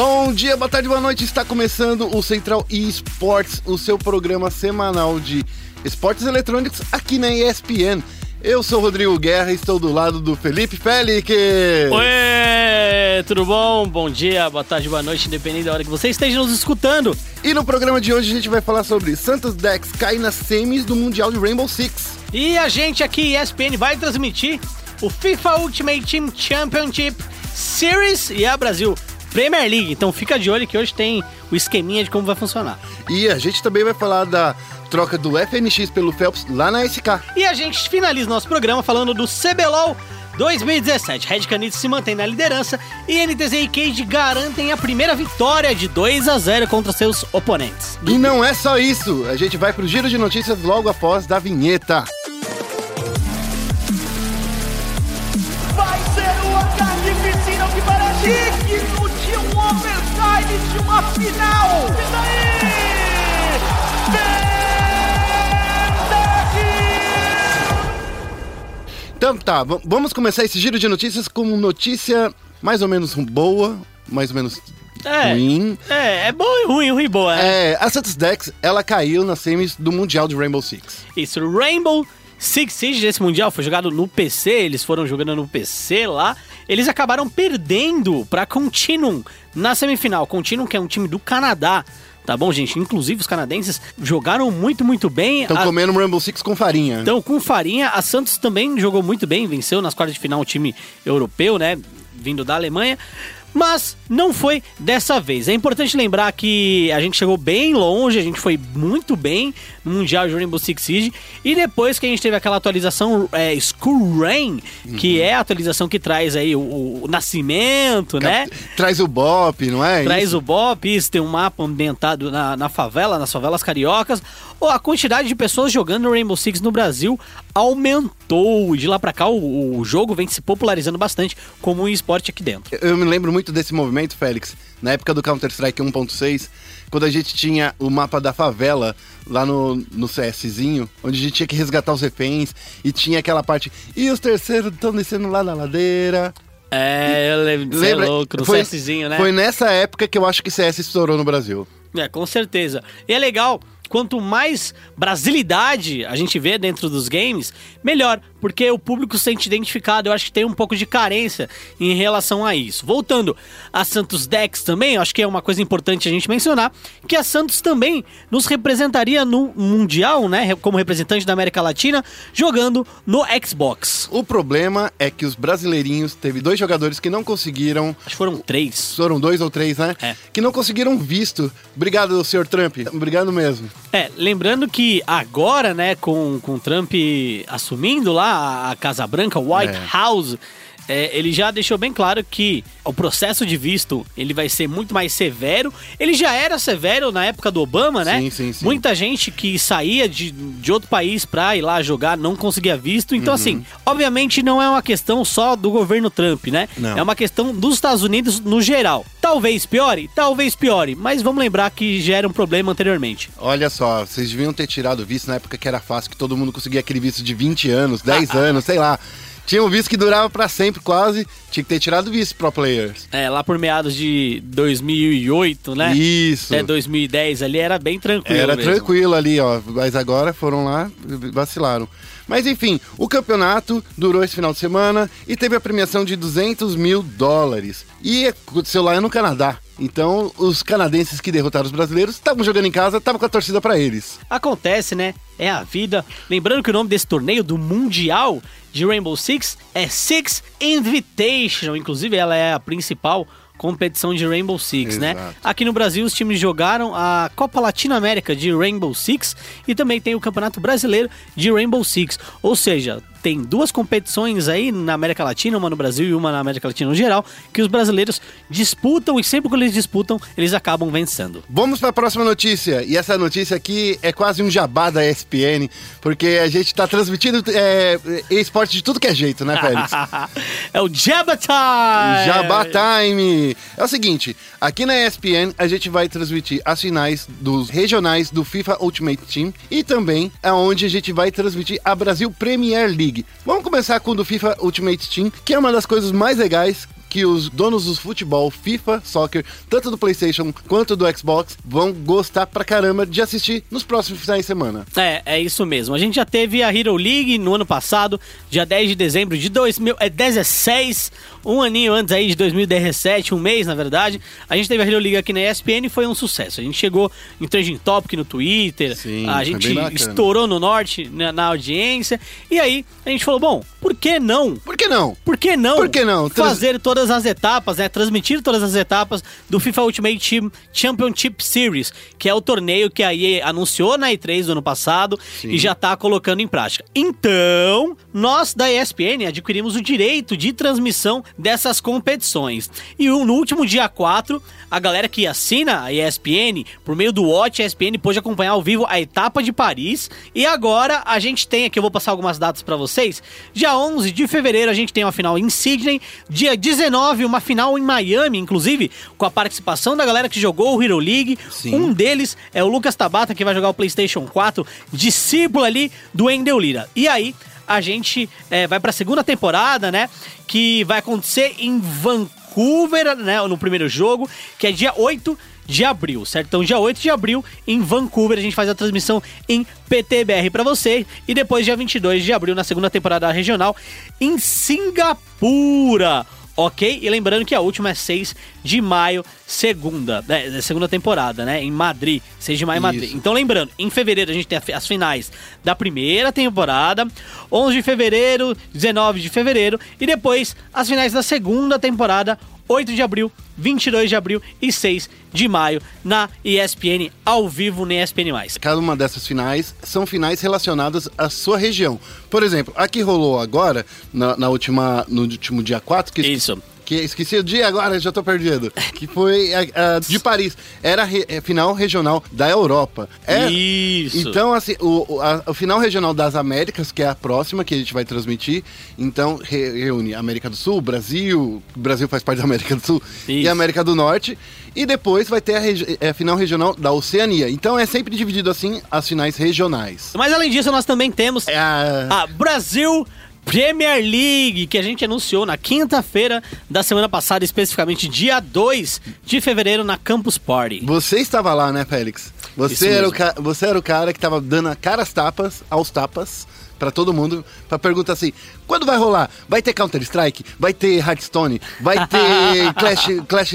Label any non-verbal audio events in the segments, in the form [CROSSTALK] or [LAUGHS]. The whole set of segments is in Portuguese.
Bom dia, boa tarde, boa noite. Está começando o Central eSports, o seu programa semanal de esportes eletrônicos aqui na ESPN. Eu sou o Rodrigo Guerra e estou do lado do Felipe Félix. Oi, tudo bom? Bom dia, boa tarde, boa noite, independente da hora que você esteja nos escutando. E no programa de hoje a gente vai falar sobre Santos Dex cai nas semis do Mundial de Rainbow Six. E a gente aqui, ESPN, vai transmitir o FIFA Ultimate Team Championship Series e a Brasil Premier League. Então fica de olho que hoje tem o esqueminha de como vai funcionar. E a gente também vai falar da troca do FNX pelo Phelps lá na SK. E a gente finaliza nosso programa falando do CBLOL 2017. Red Canids se mantém na liderança e NTZ e Cage garantem a primeira vitória de 2 a 0 contra seus oponentes. E não é só isso, a gente vai pro giro de notícias logo após da vinheta. De uma final. E daí? Então tá, vamos começar esse giro de notícias com notícia mais ou menos boa, mais ou menos É. ruim. É, é bom e ruim, ruim e boa, né? É, a Santos Dex, ela caiu nas semis do Mundial de Rainbow Six. Isso, Rainbow Six Siege desse Mundial foi jogado no PC, eles foram jogando no PC lá. Eles acabaram perdendo pra Continuum na semifinal. Continuum, que é um time do Canadá. Tá bom, gente? Inclusive, os canadenses jogaram muito, muito bem. Estão A- comendo um Rainbow Six com farinha. Então, com farinha, a Santos também jogou muito bem, venceu nas quartas de final o time europeu, né? Vindo da Alemanha. Mas não foi dessa vez. É importante lembrar que a gente chegou bem longe, a gente foi muito bem no Mundial de Rainbow Six Siege. E depois que a gente teve aquela atualização é, School Rain, que é a atualização que traz aí o, o nascimento, né? Traz o Bop, não é? Traz Isso. o Bop, isso, tem um mapa ambientado na, na favela, nas favelas cariocas. Ou a quantidade de pessoas jogando Rainbow Six no Brasil aumentou. De lá pra cá, o, o jogo vem se popularizando bastante como um esporte aqui dentro. Eu me lembro muito desse movimento, Félix, na época do Counter-Strike 1.6, quando a gente tinha o mapa da favela lá no, no CSzinho, onde a gente tinha que resgatar os reféns e tinha aquela parte. E os terceiros estão descendo lá na ladeira. É, eu lembro, Lembra? é louco, no foi, CSzinho, né? Foi nessa época que eu acho que CS estourou no Brasil. É, com certeza. E é legal, quanto mais brasilidade a gente vê dentro dos games, melhor, porque o público se sente identificado. Eu acho que tem um pouco de carência em relação a isso. Voltando a Santos Dex também, acho que é uma coisa importante a gente mencionar, que a Santos também nos representaria no Mundial, né, como representante da América Latina, jogando no Xbox. O problema é que os brasileirinhos, teve dois jogadores que não conseguiram Acho que foram três. Foram dois ou três, né? É. Que não conseguiram visto. Obrigado, senhor Trump. Obrigado mesmo. É, lembrando que agora, né, com, com Trump assumindo lá a, Casa Branca, White É. House, é, ele já deixou bem claro que o processo de visto ele vai ser muito mais severo. Ele já era severo na época do Obama, né? Sim, sim, sim. Muita gente que saía de, de outro país pra ir lá jogar não conseguia visto. Então, assim, obviamente não é uma questão só do governo Trump, né? Não. É uma questão dos Estados Unidos no geral. Talvez piore, talvez piore, mas vamos lembrar que já era um problema anteriormente. Olha só, vocês deviam ter tirado o visto na época que era fácil, que todo mundo conseguia aquele visto de 20 anos, 10 [LAUGHS] anos, sei lá. Tinha um visto que durava pra sempre quase. Tinha que ter tirado o visto pro players. É, lá por meados de 2008, né? Isso. Até 2010 ali era bem tranquilo. Era mesmo. tranquilo ali, ó. Mas agora foram lá, vacilaram. Mas enfim, o campeonato durou esse final de semana e teve a premiação de 200 mil dólares. E aconteceu lá no Canadá. Então, os canadenses que derrotaram os brasileiros estavam jogando em casa, estavam com a torcida pra eles. Acontece, né? É a vida. Lembrando que o nome desse torneio do Mundial de Rainbow Six é Six Invitational. Inclusive, ela é a principal competição de Rainbow Six, né? Exato. Aqui no Brasil, os times jogaram a Copa Latino-América de Rainbow Six e também tem o Campeonato Brasileiro de Rainbow Six. Ou seja, tem duas competições aí na América Latina, uma no Brasil e uma na América Latina no geral, que os brasileiros disputam e sempre que eles disputam, eles acabam vencendo. Vamos para a próxima notícia. E essa notícia aqui é quase um jabá da ESPN, porque a gente tá transmitindo é, esporte de tudo que é jeito, né, Félix? [LAUGHS] é o Jabba Time! Jabá Time! É o seguinte, aqui na ESPN a gente vai transmitir as finais dos regionais do FIFA Ultimate Team e também é onde a gente vai transmitir a Brasil Premier League. Vamos começar com o do FIFA Ultimate Team, que é uma das coisas mais legais que os donos do futebol, FIFA, soccer, tanto do PlayStation quanto do Xbox, vão gostar pra caramba de assistir nos próximos finais de semana. É, é isso mesmo. A gente já teve a Hero League no ano passado, dia 10 de dezembro de 2016, um aninho antes aí de 2017, um mês na verdade. A gente teve a Hero League aqui na ESPN e foi um sucesso. A gente chegou em Trending Topic no Twitter, Sim, a gente estourou no norte na, na audiência. E aí a gente falou: bom, por que não? Por que não? Por que não? Por que não? Fazer todas as etapas, né? Transmitir todas as etapas do FIFA Ultimate Team Championship Series, que é o torneio que a EA anunciou na E3 do ano passado Sim. e já tá colocando em prática. Então, nós da ESPN adquirimos o direito de transmissão dessas competições. E o- no último dia 4, a galera que assina a ESPN, por meio do Watch ESPN, pôde acompanhar ao vivo a etapa de Paris. E agora a gente tem aqui, eu vou passar algumas datas pra vocês. Dia 11 de fevereiro a gente tem uma final em Sydney. Dia 19, uma final em Miami, inclusive, com a participação da galera que jogou o Hero League. Sim. Um deles é o Lucas Tabata, que vai jogar o PlayStation 4, discípulo ali do Endel Lira. E aí, a gente é, vai pra segunda temporada, né? Que vai acontecer em Vancouver, né? No primeiro jogo, que é dia 8 de abril, certo? Então, dia 8 de abril, em Vancouver, a gente faz a transmissão em PTBR pra você. E depois, dia 22 de abril, na segunda temporada regional, em Singapura. Ok? E lembrando que a última é 6 de maio, segunda, né, segunda temporada, né? Em Madrid, 6 de maio em Madrid. Então, lembrando, em fevereiro a gente tem as finais da primeira temporada, 11 de fevereiro, 19 de fevereiro, e depois as finais da segunda temporada, 8 de abril, 22 de abril e 6 de maio, na ESPN, ao vivo na ESPN+. Cada uma dessas finais são finais relacionadas à sua região. Por exemplo, a que rolou agora, na, na última, no último dia 4, que Isso. Que esqueci o dia agora, já tô perdido. Que foi a, a de Paris. Era a re- é, final regional da Europa. É, Isso. Então, assim, o, o, a- o final regional das Américas, que é a próxima que a gente vai transmitir, então re- reúne América do Sul, Brasil, Brasil faz parte da América do Sul e Isso. América do Norte. E depois vai ter a, regi- é, a final regional da Oceania. Então é sempre dividido assim as finais regionais. Mas além disso, nós também temos É a... a Brasil Premier League, que a gente anunciou na quinta-feira da semana passada, especificamente dia 2 de fevereiro, na Campus Party. Você estava lá, né, Félix? Você era, o você era o cara que tava dando a caras tapas, aos tapas, pra todo mundo, pra perguntar assim: quando vai rolar? Vai ter Counter-Strike? Vai ter Hearthstone? Vai ter [LAUGHS] Clash, Clash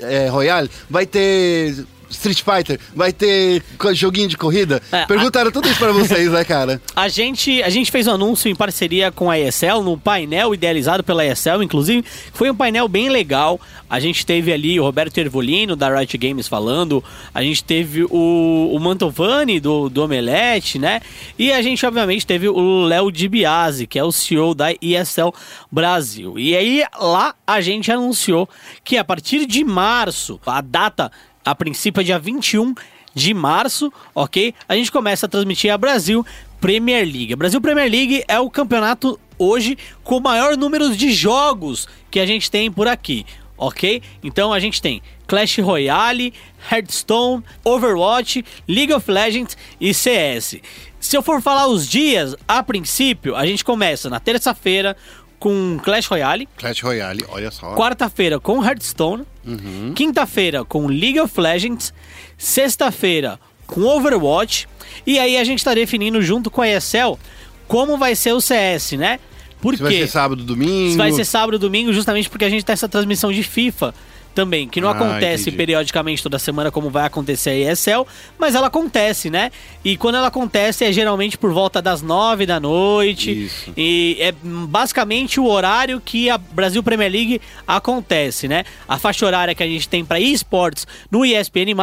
é, Royale? Vai ter. Street Fighter, vai ter joguinho de corrida? É, Perguntaram tudo isso pra vocês, né, cara? A gente, a gente fez um anúncio em parceria com a ESL, no painel idealizado pela ESL, inclusive. Foi um painel bem legal. A gente teve ali o Roberto Ervolino, da Riot Games, falando. A gente teve o, o Mantovani, do, do Omelete, né? E a gente, obviamente, teve o Léo Di Biase, que é o CEO da ESL Brasil. E aí, lá, a gente anunciou que a partir de março, a data, a princípio, é dia 21 de março, ok? A gente começa a transmitir a Brasil Premier League. A Brasil Premier League é o campeonato hoje com o maior número de jogos que a gente tem por aqui, ok? Então a gente tem Clash Royale, Hearthstone, Overwatch, League of Legends e CS. Se eu for falar os dias, a princípio, a gente começa na terça-feira com Clash Royale, Clash Royale, olha só. quarta-feira com Hearthstone, quinta-feira com League of Legends, sexta-feira com Overwatch, e aí a gente tá definindo junto com a ESL como vai ser o CS, né? Por Se vai quê? ser sábado, domingo. Se vai ser sábado domingo, justamente porque a gente tem essa transmissão de FIFA também, que não Ah, acontece entendi. periodicamente toda semana como vai acontecer a ESL, mas ela acontece, né? E quando ela acontece é geralmente por volta das nove da noite. Isso. E é basicamente o horário que a Brasil Premier League acontece, né? A faixa horária que a gente tem para esportes no ESPN+,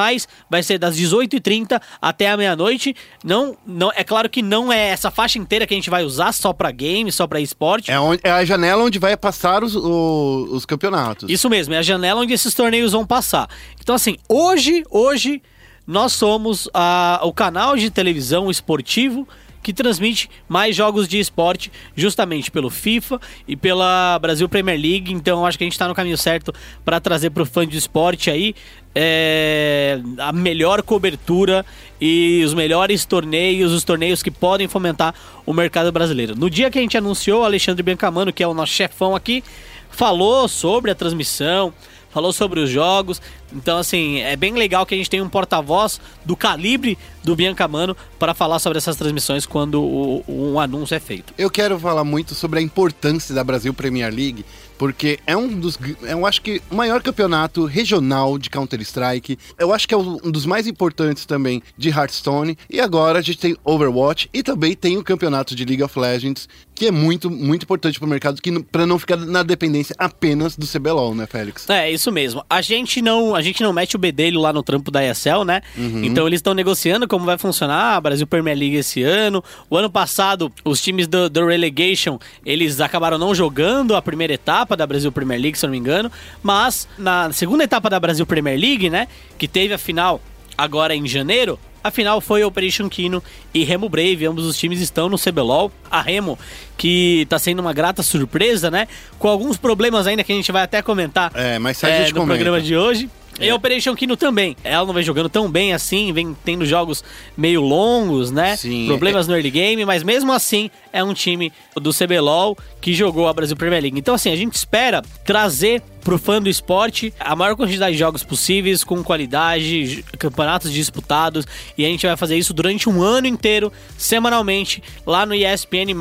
vai ser das 18h30 até a meia-noite. Não, não, é claro que não é essa faixa inteira que a gente vai usar só para game, só para esporte. É, onde- é a janela onde vai passar os, o- os campeonatos. Isso mesmo, é a janela onde esses torneios vão passar. Então, assim, hoje, hoje, nós somos a- o canal de televisão esportivo que transmite mais jogos de esporte, justamente pelo FIFA e pela Brasil Premier League. Então, acho que a gente está no caminho certo para trazer para o fã de esporte aí é, a melhor cobertura e os melhores torneios, os torneios que podem fomentar o mercado brasileiro. No dia que a gente anunciou, Alexandre Bencamano, que é o nosso chefão aqui, falou sobre a transmissão, falou sobre os jogos. Então, assim, é bem legal que a gente tem um porta-voz do calibre do Biancamano para falar sobre essas transmissões quando o, um anúncio é feito. Eu quero falar muito sobre a importância da Brasil Premier League, porque é um dos, eu acho que o maior campeonato regional de Counter-Strike. Eu acho que é um dos mais importantes também de Hearthstone. E agora a gente tem Overwatch e também tem o campeonato de League of Legends, que é muito, muito importante para o mercado, para não ficar na dependência apenas do CBLOL, né, Félix? É, isso mesmo. A gente não, a gente não mete o bedelho lá no trampo da ESL, né? Uhum. Então eles estão negociando como vai funcionar a Brasil Premier League esse ano. O ano passado, os times do, do Relegation, eles acabaram não jogando a primeira etapa da Brasil Premier League, se eu não me engano. Mas na segunda etapa da Brasil Premier League, né? Que teve a final agora em janeiro, a final foi Operation Kino e Remo Brave, ambos os times estão no CBLOL. A Remo, que está sendo uma grata surpresa, né? Com alguns problemas ainda que a gente vai até comentar é, mas é, no comenta. programa de hoje. E a Operation Kino também. Ela não vem jogando tão bem assim, vem tendo jogos meio longos, né? Sim. Problemas é... no early game, mas mesmo assim é um time do CBLOL que jogou a Brasil Premier League. Então, assim, a gente espera trazer pro fã do esporte a maior quantidade de jogos possíveis, com qualidade, campeonatos disputados, e a gente vai fazer isso durante um ano inteiro, semanalmente, lá no ESPN+.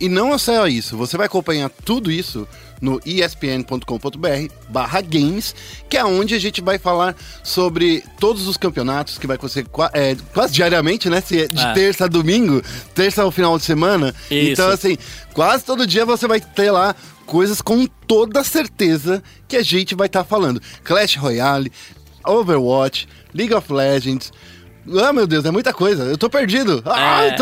E não é só isso, você vai acompanhar tudo isso no espn.com.br barra games, que é onde a gente vai falar sobre todos os campeonatos que vai acontecer é, quase diariamente, né? De é. terça a domingo, terça ao final de semana. Isso. Então, assim, quase todo dia você vai ter lá coisas com toda certeza que a gente vai estar tá falando. Clash Royale, Overwatch, League of Legends, ah, meu Deus, é muita coisa. Eu tô perdido. Ah, é.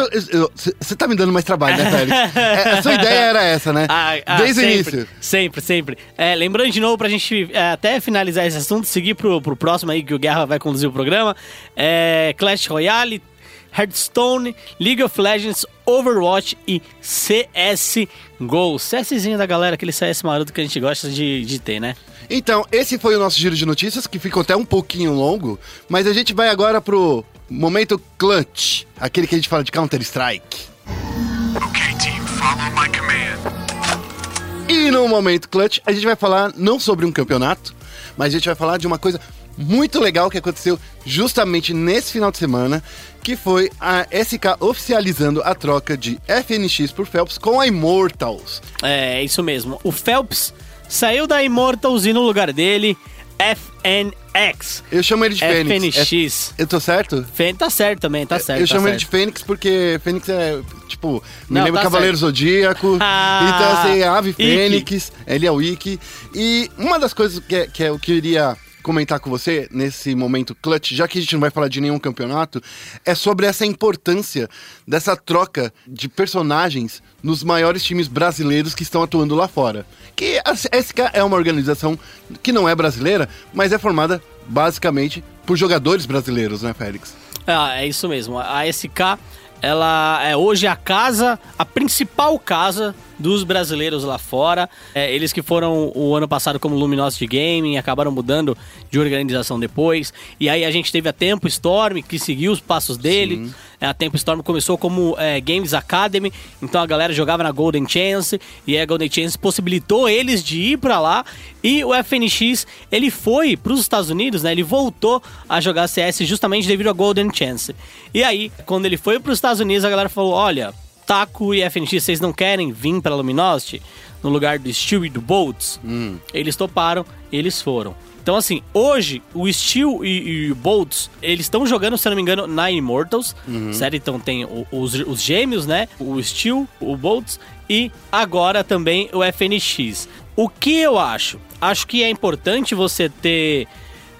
Você tá me dando mais trabalho, né, Félix? [LAUGHS] é, a sua ideia era essa, né? Ah, ah, Desde sempre, o início. Sempre, sempre. É, lembrando de novo, pra gente é, até finalizar esse assunto, seguir pro, pro próximo aí que o Guerra vai conduzir o programa. É, Clash Royale, Hearthstone, League of Legends, Overwatch e CSGO. CSzinho da galera, aquele CS maroto que a gente gosta de, de ter, né? Então, esse foi o nosso giro de notícias, que ficou até um pouquinho longo, mas a gente vai agora pro momento clutch, aquele que a gente fala de Counter-Strike. Okay, team, follow my command. E no momento clutch, a gente vai falar não sobre um campeonato, mas a gente vai falar de uma coisa muito legal que aconteceu justamente nesse final de semana, que foi a SK oficializando a troca de FNX por Phelps com a Immortals. É, isso mesmo. O Phelps saiu da Immortals e no lugar dele, FNX. Eu chamo ele de Fênix. FNX. É, eu tô certo? Fênix tá certo também, tá certo. Eu tá chamo certo. ele de Fênix porque Fênix é, tipo, me Não, lembra tá Cavaleiro certo. Zodíaco. [LAUGHS] Ah, então, assim, Ave. Fênix, ele é o Ikki. E uma das coisas que, que eu queria comentar com você nesse momento clutch, já que a gente não vai falar de nenhum campeonato, é sobre essa importância dessa troca de personagens nos maiores times brasileiros que estão atuando lá fora. Que a SK é uma organização que não é brasileira, mas é formada basicamente por jogadores brasileiros, né, Félix? Ah, é isso mesmo. A SK, ela é hoje a casa, a principal casa dos brasileiros lá fora. É, eles que foram o ano passado como Luminosity Gaming, acabaram mudando de organização depois. E aí a gente teve a Tempo Storm, que seguiu os passos dele. Sim. É, A Tempo Storm começou como é, Games Academy, então a galera jogava na Golden Chance e a Golden Chance possibilitou eles de ir pra lá. E o FNX ele foi para os Estados Unidos, né? Ele voltou a jogar CS justamente devido à Golden Chance. E aí, quando ele foi para os Estados Unidos, a galera falou: olha. Taco e FNX, vocês não querem vir para Luminosity no lugar do Steel e do Bolts? Hum. Eles toparam, eles foram. Então, assim, hoje, o Steel e, e o Bolts, eles estão jogando, se eu não me engano, na Immortals, certo? Então tem o- os, os gêmeos, né? O Steel, o Bolts e agora também o FNX. O que eu acho? Acho que é importante você ter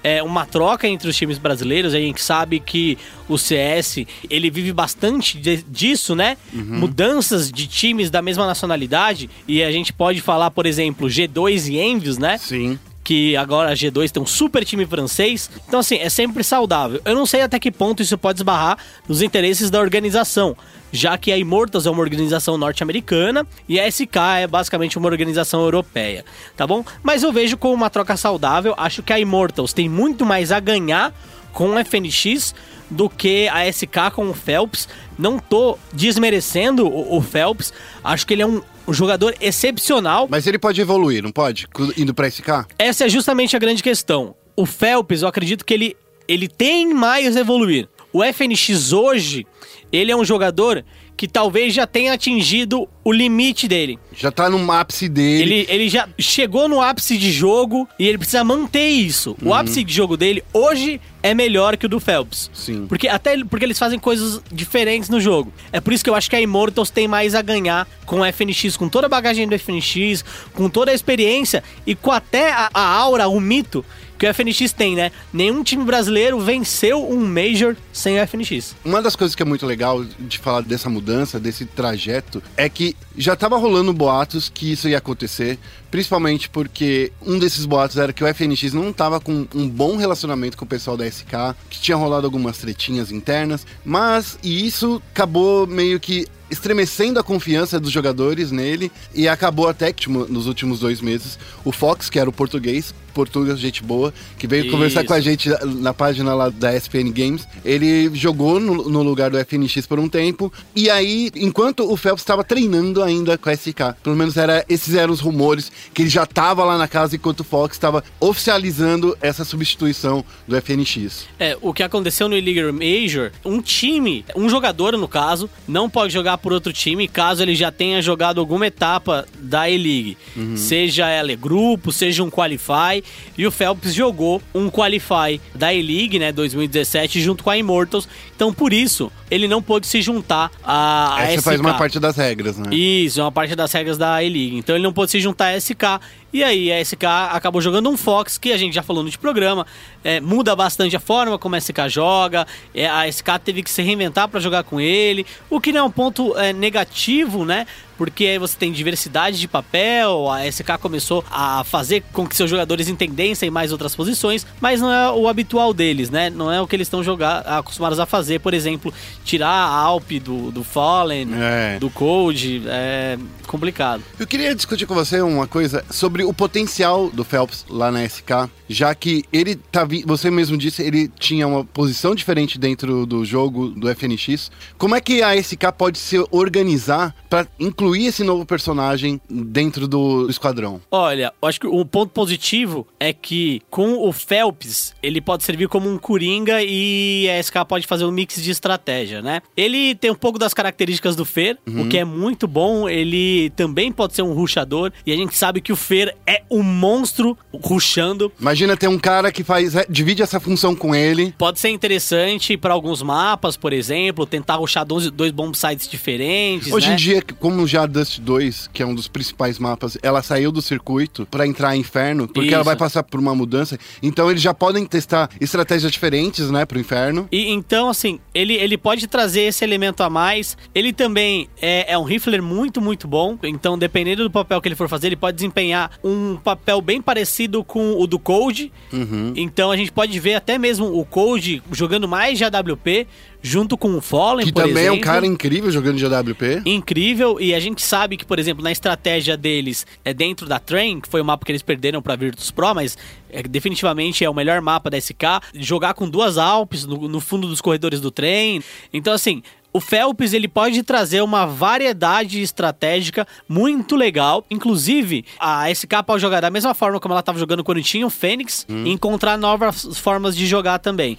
é, uma troca entre os times brasileiros. A gente sabe que o CS ele vive bastante de- disso, né? Mudanças de times da mesma nacionalidade. E a gente pode falar, por exemplo, G2 e Envios, né? Sim. que agora a G2 tem um super time francês. Então, assim, é sempre saudável. Eu não sei até que ponto isso pode esbarrar nos interesses da organização, já que a Immortals é uma organização norte-americana e a SK é basicamente uma organização europeia, tá bom? Mas eu vejo como uma troca saudável. Acho que a Immortals tem muito mais a ganhar com o FNX do que a SK com o Phelps. Não tô desmerecendo o, o Phelps. Acho que ele é um um jogador excepcional. Mas ele pode evoluir, não pode? Indo pra SK? Essa é justamente a grande questão. O Phelps, eu acredito que ele, ele tem mais a evoluir. O FNX hoje, ele é um jogador que talvez já tenha atingido o limite dele. Já tá no ápice dele. Ele, ele já chegou no ápice de jogo e ele precisa manter isso. O ápice de jogo dele hoje é melhor que o do Phelps. Sim. Porque até porque eles fazem coisas diferentes no jogo. É por isso que eu acho que a Immortals tem mais a ganhar com o FNX, com toda a bagagem do FNX, com toda a experiência e com até a, a aura, o mito que o FNX tem, né? Nenhum time brasileiro venceu um Major sem o FNX. Uma das coisas que é muito legal de falar dessa mudança, desse trajeto, é que já tava rolando boatos que isso ia acontecer, principalmente porque um desses boatos era que o FNX não tava com um bom relacionamento com o pessoal da SK, que tinha rolado algumas tretinhas internas, mas e isso acabou meio que estremecendo a confiança dos jogadores nele e acabou até que tipo, nos últimos dois meses o Fox, que era o português, português gente boa, que veio conversar com a Isso. gente na página lá da SPN Games, ele jogou no, no lugar do FNX por um tempo, e aí, enquanto o Phelps estava treinando ainda com a SK, pelo menos era, esses eram os rumores, que ele já estava lá na casa enquanto o Fox estava oficializando essa substituição do FNX. É, o que aconteceu no Illegal Major, um time, um jogador no caso, não pode jogar por outro time caso ele já tenha jogado alguma etapa da E-League. Seja ela grupo, seja um Qualify. E o Phelps jogou um Qualify da E-League, né, 2017, junto com a Immortals. Então, por isso, ele não pôde se juntar a, a Essa SK. faz uma parte das regras, né? Isso, é uma parte das regras da E-League. Então ele não pôde se juntar à SK. E aí a SK acabou jogando um Fox, que a gente já falou no de programa. é, muda bastante a forma como a SK joga. é, a SK teve que se reinventar para jogar com ele. O que não é um ponto é, negativo, né? Porque aí você tem diversidade de papel, a SK começou a fazer com que seus jogadores entendessem mais outras posições, mas não é o habitual deles, né? Não é o que eles estão jogar, acostumados a fazer, por exemplo, tirar a Alp do, do Fallen, É. do Code, é complicado. Eu queria discutir com você uma coisa sobre o potencial do Phelps lá na SK, já que ele tá vi- você mesmo disse, ele tinha uma posição diferente dentro do jogo do FNX. Como é que a SK pode se organizar para incluir esse novo personagem dentro do esquadrão? Olha, eu acho que o ponto positivo é que com o Phelps, ele pode servir como um coringa e a SK pode fazer um mix de estratégia, né? Ele tem um pouco das características do Fer, o que é muito bom. Ele também pode ser um ruxador e a gente sabe que o Fer é um monstro ruxando. Imagina ter um cara que faz é, divide essa função com ele. Pode ser interessante para alguns mapas, por exemplo, tentar ruxar dois, dois bomb sites diferentes, Hoje né? em dia, como já a Dust 2, que é um dos principais mapas, ela saiu do circuito para entrar em Inferno, porque Isso. ela vai passar por uma mudança. Então eles já podem testar estratégias diferentes, né, pro Inferno. E então, assim, ele, ele pode trazer esse elemento a mais. Ele também é, é um rifler muito, muito bom. Então, dependendo do papel que ele for fazer, ele pode desempenhar um papel bem parecido com o do Code. Uhum. Então, a gente pode ver até mesmo o Code jogando mais de AWP junto com o Fallen, Que por também é um exemplo. cara incrível jogando de AWP. Incrível, e a gente sabe que, por exemplo, na estratégia deles é dentro da Train, que foi o mapa que eles perderam pra Virtus Pro, mas é, definitivamente é o melhor mapa da SK. Jogar com duas Alpes no, no fundo dos corredores do trem. Então, assim. O Phelps ele pode trazer uma variedade estratégica muito legal. Inclusive, a SK pode jogar da mesma forma como ela estava jogando quando tinha o Fênix e encontrar novas formas de jogar também.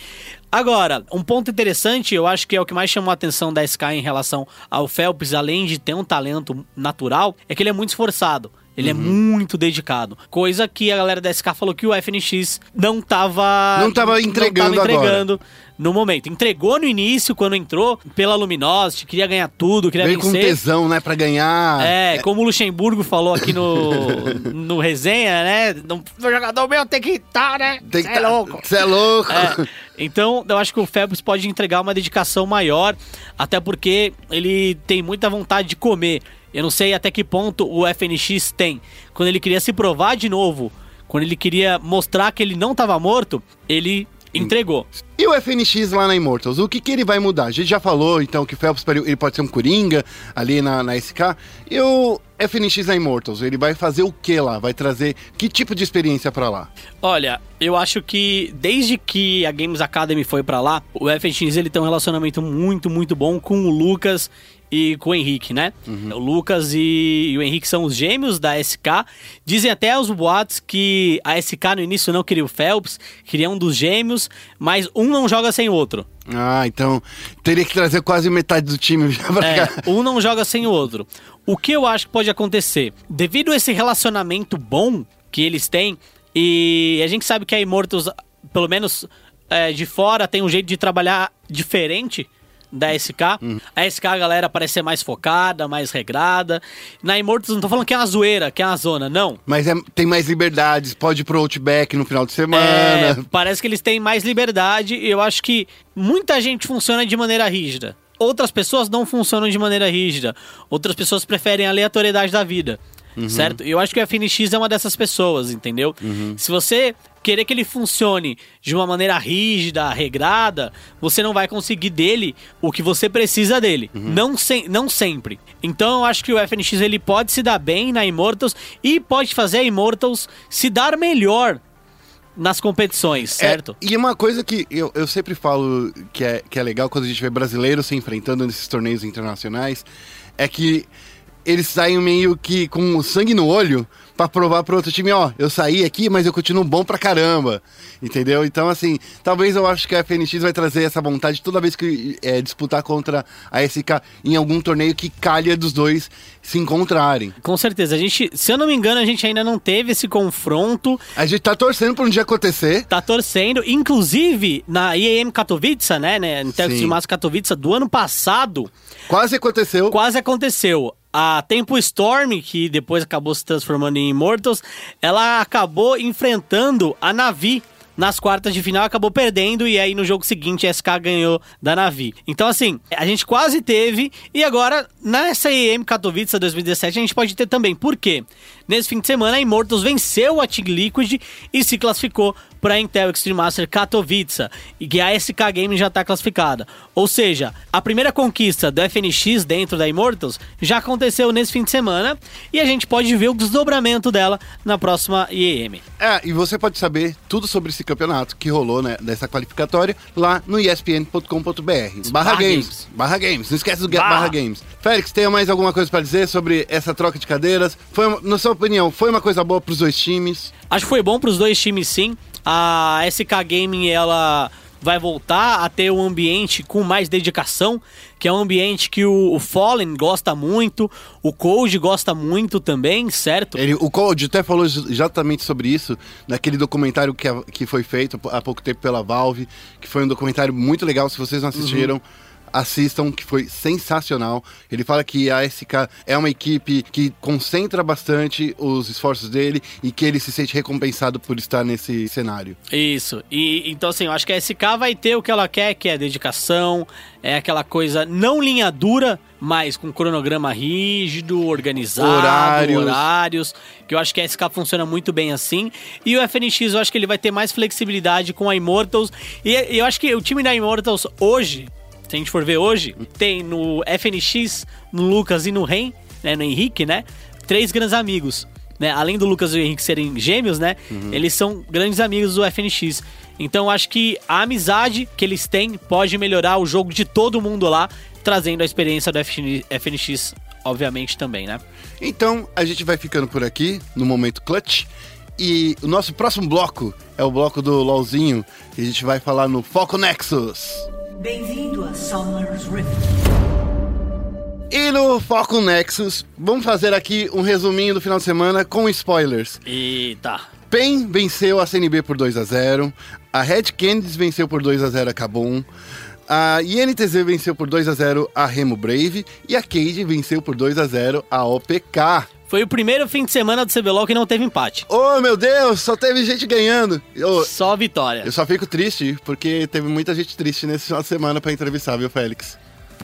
Agora, um ponto interessante, eu acho que é o que mais chamou a atenção da SK em relação ao Phelps, além de ter um talento natural, é que ele é muito esforçado. Ele é muito dedicado. Coisa que a galera da SK falou que o FNX não tava. Não tava entregando agora. entregando no momento. Entregou no início, quando entrou, pela Luminosity, queria ganhar tudo, queria Veio com vencer. tesão, né, pra ganhar. É, como o Luxemburgo falou aqui no, [LAUGHS] no resenha, né? Não- O jogador meu tem que estar, né? Tem Cê que é tá- louco. Cê é louco. É, então, eu acho que o Phelps pode entregar uma dedicação maior, até porque ele tem muita vontade de comer. Eu não sei até que ponto o FNX tem. Quando ele queria se provar de novo, quando ele queria mostrar que ele não estava morto, ele entregou. E o FNX lá na Immortals, o que, que ele vai mudar? A gente já falou, então, que o Phelps ele pode ser um Coringa ali na, na SK. E o FNX na Immortals, ele vai fazer o que lá? Vai trazer que tipo de experiência pra lá? Olha, eu acho que desde que a Games Academy foi pra lá, o FNX ele tem um relacionamento muito, muito bom com o Lucas e com o Henrique, né? O Lucas e, e o Henrique são os gêmeos da SK. Dizem até os boatos que a SK no início não queria o Phelps, queria um dos gêmeos, mas um não joga sem o outro. Ah, então teria que trazer quase metade do time já pra É, cá. um não joga sem o outro. O que eu acho que pode acontecer? Devido a esse relacionamento bom que eles têm, e a gente sabe que a Immortals, pelo menos é, de fora, tem um jeito de trabalhar diferente da SK. A SK, a galera, parece ser mais focada, mais regrada. Na Immortals, não tô falando que é uma zoeira, que é uma zona, não. Mas é- tem mais liberdades, pode ir pro Outback no final de semana. É, parece que eles têm mais liberdade e eu acho que muita gente funciona de maneira rígida. Outras pessoas não funcionam de maneira rígida. Outras pessoas preferem a aleatoriedade da vida. Certo? Eu acho que o FNX é uma dessas pessoas, entendeu? Se você querer que ele funcione de uma maneira rígida, regrada, você não vai conseguir dele o que você precisa dele. Não, sem, não sempre. Então eu acho que o FNX ele pode se dar bem na Immortals e pode fazer a Immortals se dar melhor nas competições, certo? É, e uma coisa que eu, eu sempre falo que é, que é legal quando a gente vê brasileiros se enfrentando nesses torneios internacionais é que eles saem meio que com o sangue no olho pra provar pro outro time, ó, eu saí aqui, mas eu continuo bom pra caramba. Entendeu? Então, assim, talvez eu acho que a FNX vai trazer essa vontade toda vez que é, disputar contra a SK em algum torneio que calha dos dois se encontrarem. Com certeza. A gente, se eu não me engano, a gente ainda não teve esse confronto. A gente tá torcendo pra um dia acontecer. Tá torcendo. Inclusive, na IEM Katowice, né? né Intex Katowice do ano passado, Quase aconteceu. quase aconteceu. A Tempo Storm, que depois acabou se transformando em Immortals, ela acabou enfrentando a Navi nas quartas de final, acabou perdendo e aí no jogo seguinte a SK ganhou da Navi. Então assim, a gente quase teve e agora nessa EM Katowice 2017 a gente pode ter também. Por quê? Nesse fim de semana a Immortals venceu a Tig Liquid e se classificou para a Intel Extreme Master Katowice e que a SK Game já está classificada. Ou seja, a primeira conquista do FNX dentro da Immortals já aconteceu nesse fim de semana e a gente pode ver o desdobramento dela na próxima IEM. É, e você pode saber tudo sobre esse campeonato que rolou, né, dessa qualificatória, lá no espn.com.br. Barra games. Barra games. Não esquece do Barra. barra games. Félix, tem mais alguma coisa pra dizer sobre essa troca de cadeiras? Foi, na sua opinião, foi uma coisa boa pros dois times? Acho que foi bom para os dois times, sim. A SK Gaming ela vai voltar a ter um ambiente com mais dedicação, que é um ambiente que o, o Fallen gosta muito, o Code gosta muito também, certo? Ele, o Code até falou ex- exatamente sobre isso naquele documentário que, a- que foi feito há pouco tempo pela Valve, que foi um documentário muito legal. Se vocês não assistiram, assistam, que foi sensacional. Ele fala que a SK é uma equipe que concentra bastante os esforços dele e que ele se sente recompensado por estar nesse cenário. Isso. E então assim, eu acho que a SK vai ter o que ela quer, que é dedicação, é aquela coisa não linha dura, mas com cronograma rígido, organizado, Horários. horários, que eu acho que a SK funciona muito bem assim. E o FNX eu acho que ele vai ter mais flexibilidade com a Immortals. E e eu acho que o time da Immortals hoje, se a gente for ver hoje, tem no FNX, no Lucas e no Ren, né, no Henrique, né? Três grandes amigos. Né? Além do Lucas e o Henrique serem gêmeos, né? Eles são grandes amigos do FNX. Então acho que a amizade que eles têm pode melhorar o jogo de todo mundo lá, trazendo a experiência do FNX, FNX obviamente, também, né? Então, a gente vai ficando por aqui no momento clutch. E o nosso próximo bloco é o bloco do LOLzinho, que a gente vai falar no Foco Nexus. Bem-vindo a Summer's Rift. E no Foco Nexus, vamos fazer aqui um resuminho do final de semana com spoilers. Eita. PEN venceu a CNB por 2 a 0 a Red Canids venceu por 2 a 0 a Kabum, a INTZ venceu por 2 a 0 a Remo Brave e a Cade venceu por 2 a 0 a OPK. Foi o primeiro fim de semana do CBLOL que não teve empate. Oh, meu Deus, só teve gente ganhando. Ô, Só vitória. Eu só fico triste, porque teve muita gente triste nesse final de semana pra entrevistar, viu, Félix?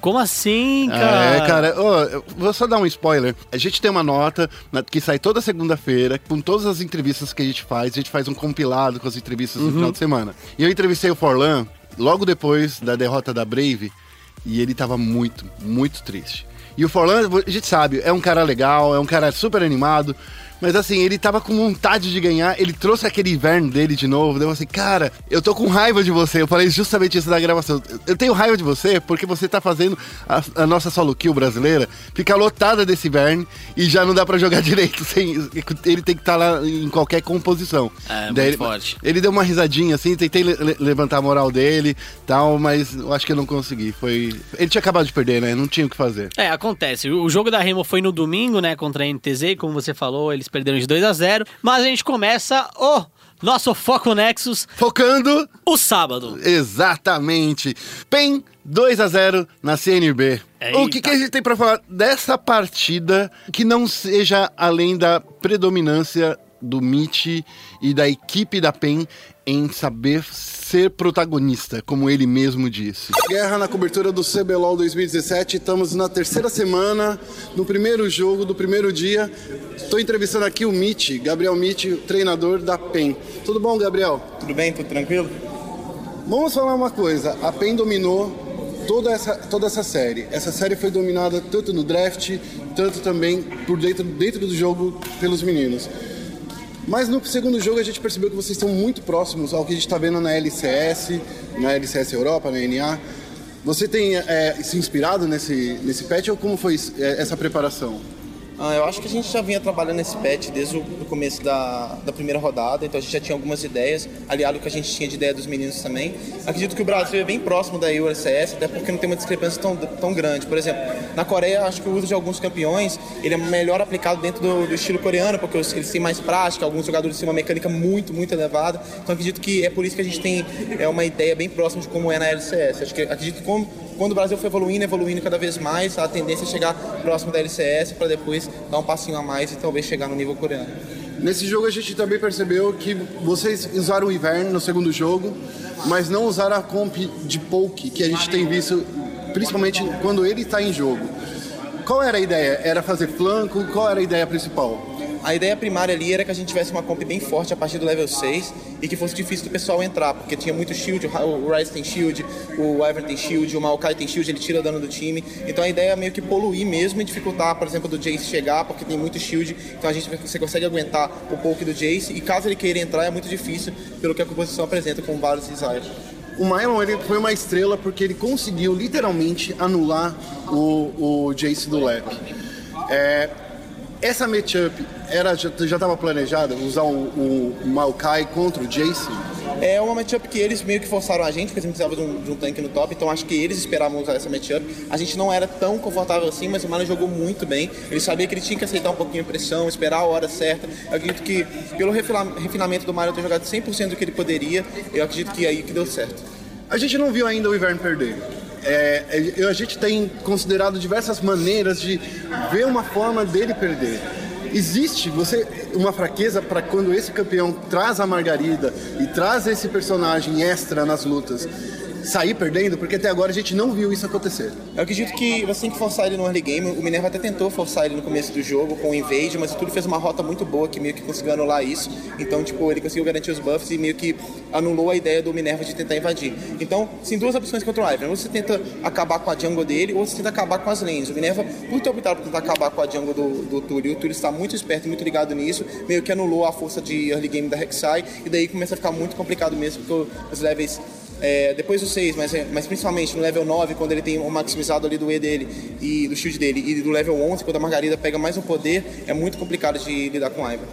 Como assim, cara? É, cara, eu vou só dar um spoiler. A gente tem uma nota na- que sai toda segunda-feira, com todas as entrevistas que a gente faz. A gente faz um compilado com as entrevistas do final de semana. E eu entrevistei o Forlan logo depois da derrota da Brave, e ele tava muito, muito triste. E o Forlan, a gente sabe, é um cara legal, é um cara super animado, Mas assim, ele tava com vontade de ganhar, ele trouxe aquele inverno dele de novo. Deu assim, cara, eu tô com raiva de você. Eu falei justamente isso na gravação. Eu tenho raiva de você porque você tá fazendo a, a nossa solo kill brasileira ficar lotada desse inverno e já não dá pra jogar [LAUGHS] direito. Sem, ele tem que estar tá lá em qualquer composição. É, Daí muito ele, forte. ele deu uma risadinha assim, tentei le- le- levantar a moral dele tal, mas eu acho que eu não consegui. Foi. Ele tinha acabado de perder, né? Não tinha o que fazer. É, acontece. O jogo da Remo foi no domingo, né, contra a NTZ, como você falou, eles perderam de 2 a 0 Mas a gente começa o nosso Foco Nexus Focando o sábado. Exatamente. PEN 2 a 0 na CNB. O que, Eita. que a gente tem pra falar dessa partida que não seja além da predominância do Mitch e da equipe da PEN em saber ser protagonista, como ele mesmo disse. Guerra na cobertura do CBLOL 2017. Estamos na terceira semana, no primeiro jogo do primeiro dia. Estou entrevistando aqui o Mitch, Gabriel Mitch, treinador da PEN. Tudo bom, Gabriel? Tudo bem? Tudo tranquilo? Vamos falar uma coisa, a PEN dominou toda essa, toda essa série. Essa série foi dominada tanto no draft, tanto também por dentro, dentro do jogo pelos meninos. Mas no segundo jogo a gente percebeu que vocês estão muito próximos ao que a gente está vendo na LCS, na LCS Europa, na NA. Você tem é, se inspirado nesse, nesse patch ou como foi é, essa preparação? Ah, eu acho que a gente já vinha trabalhando nesse patch desde o começo da, da primeira rodada, então a gente já tinha algumas ideias, aliado ao que a gente tinha de ideia dos meninos também. Acredito que o Brasil é bem próximo da ULCS, até porque não tem uma discrepância tão, tão grande. Por exemplo, na Coreia, acho que o uso de alguns campeões ele é melhor aplicado dentro do, do estilo coreano, porque eles têm mais prática, alguns jogadores têm uma mecânica muito, muito elevada. Então acredito que é por isso que a gente tem é, uma ideia bem próxima de como é na LCS. Acho que, acredito que como, quando o Brasil foi evoluindo, evoluindo cada vez mais, a tendência é chegar próximo da LCS para depois dar um passinho a mais e talvez chegar no nível coreano. Nesse jogo a gente também percebeu que vocês usaram o inverno no segundo jogo, mas não usaram a comp de poke que a gente tem visto, principalmente quando ele está em jogo. Qual era a ideia? Era fazer flanco? Qual era a ideia principal? A ideia primária ali era que a gente tivesse uma comp bem forte a partir do level 6 e que fosse difícil do pessoal entrar, porque tinha muito shield, o Ryze tem shield, o Ivern tem shield, o Maokai tem shield, ele tira dano do time. Então a ideia é meio que poluir mesmo e dificultar, por exemplo, do Jace chegar, porque tem muito shield, então a gente você consegue aguentar o poke do Jace e caso ele queira entrar é muito difícil pelo que a composição apresenta com vários desires. O Mylon ele foi uma estrela porque ele conseguiu literalmente anular o, o Jace do Lep. É, essa matchup era, já estava planejada usar o, o Maokai contra o Jace? É uma matchup que eles meio que forçaram a gente, porque a gente precisava de um, de um tanque no top, então acho que eles esperavam usar essa matchup. A gente não era tão confortável assim, mas o Mano jogou muito bem. Ele sabia que ele tinha que aceitar um pouquinho a pressão, esperar a hora certa. Eu acredito que, pelo refinamento do Mario ter jogado 100% do que ele poderia, eu acredito que aí que deu certo. A gente não viu ainda o Inverno perder. É, é, a gente tem considerado diversas maneiras de ver uma forma dele perder. Existe você uma fraqueza para quando esse campeão traz a Margarida e traz esse personagem extra nas lutas sair perdendo? Porque até agora a gente não viu isso acontecer. Eu acredito que você tem que forçar ele no early game. O Minerva até tentou forçar ele no começo do jogo com o Invade, mas o Túlio fez uma rota muito boa que meio que conseguiu anular isso. Então, tipo, ele conseguiu garantir os buffs e meio que anulou a ideia do Minerva de tentar invadir. Então, tem duas opções contra o Ivern. Ou você tenta acabar com a jungle dele, ou você tenta acabar com as lanes. O Minerva, por ter optado por tentar acabar com a jungle do, do Túlio, o Túlio está muito esperto e muito ligado nisso, meio que anulou a força de early game da Rek'Sai, e daí começa a ficar muito complicado mesmo, porque os levels é, depois do 6, mas, é- mas principalmente no level 9, quando ele tem o maximizado ali do E dele e do shield dele, e do level 11, quando a Margarida pega mais um poder, é muito complicado de lidar com Ivern.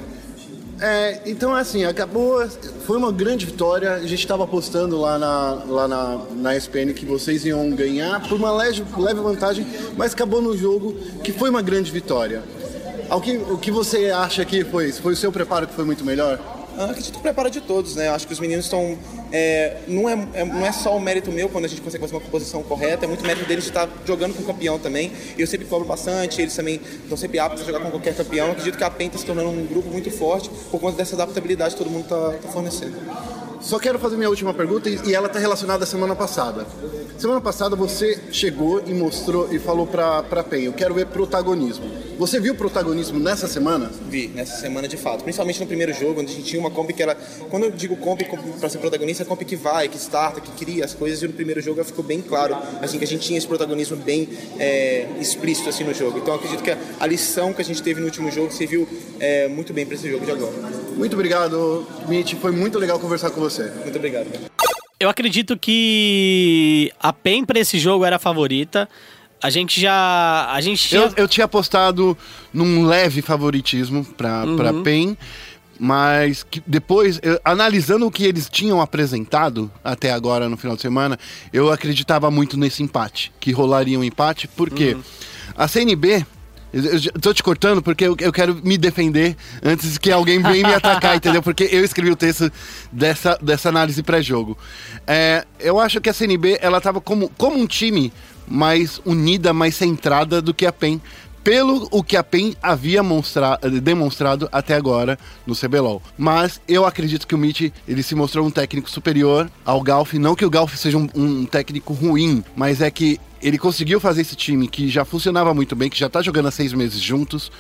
É, então assim, acabou. Foi uma grande vitória. A gente estava apostando lá na, lá na, na SPN que vocês iam ganhar por uma leve, leve vantagem, mas acabou no jogo que foi uma grande vitória. O que, o que você acha que foi? Foi o seu preparo que foi muito melhor? Eu acredito que o preparo de todos, né? Acho que os meninos estão. É, não, é, é- não é só o mérito meu quando a gente consegue fazer uma composição correta, é muito mérito deles de estar jogando com o campeão também. Eu sempre cobro bastante, eles também estão sempre aptos a jogar com qualquer campeão. Eu acredito que a PEN está se tornando um grupo muito forte por conta dessa adaptabilidade que todo mundo está fornecendo. Só quero fazer minha última pergunta e ela está relacionada à semana passada. Semana passada você chegou e mostrou e falou pra PEN, eu quero ver protagonismo. Você viu protagonismo nessa semana? Vi, nessa semana de fato. Principalmente no primeiro jogo, onde a gente tinha uma comp que ela. Quando eu digo comp pra ser protagonista, é comp que vai, que starta, que cria as coisas, e no primeiro jogo ficou bem claro, assim, que a gente tinha esse protagonismo bem é, explícito assim no jogo. Então eu acredito que a, lição que a gente teve no último jogo serviu é, muito bem pra esse jogo de agora. Muito obrigado, Mitch. Foi muito legal conversar com você. Muito obrigado. Eu acredito que a PEN pra esse jogo era a favorita. A gente já. A gente tinha. Eu, eu tinha apostado num leve favoritismo pra, pra PEN, mas que depois, eu- analisando o que eles tinham apresentado até agora no final de semana, eu acreditava muito nesse empate, que rolaria um empate, porque a CNB. Eu eu tô te cortando porque eu, eu quero me defender antes que alguém venha me atacar, [LAUGHS] entendeu? Porque eu escrevi o texto dessa, dessa análise pré-jogo. É, eu acho que a CNB, ela tava como, como um time mais unida, mais centrada do que a PEN. Pelo o que a PEN havia demonstrado até agora no CBLOL. Mas eu acredito que o Mitch ele se mostrou um técnico superior ao Galf. Não que o Galf seja um, um técnico ruim, mas é que ele conseguiu fazer esse time que já funcionava muito bem, que já tá jogando há seis meses juntos,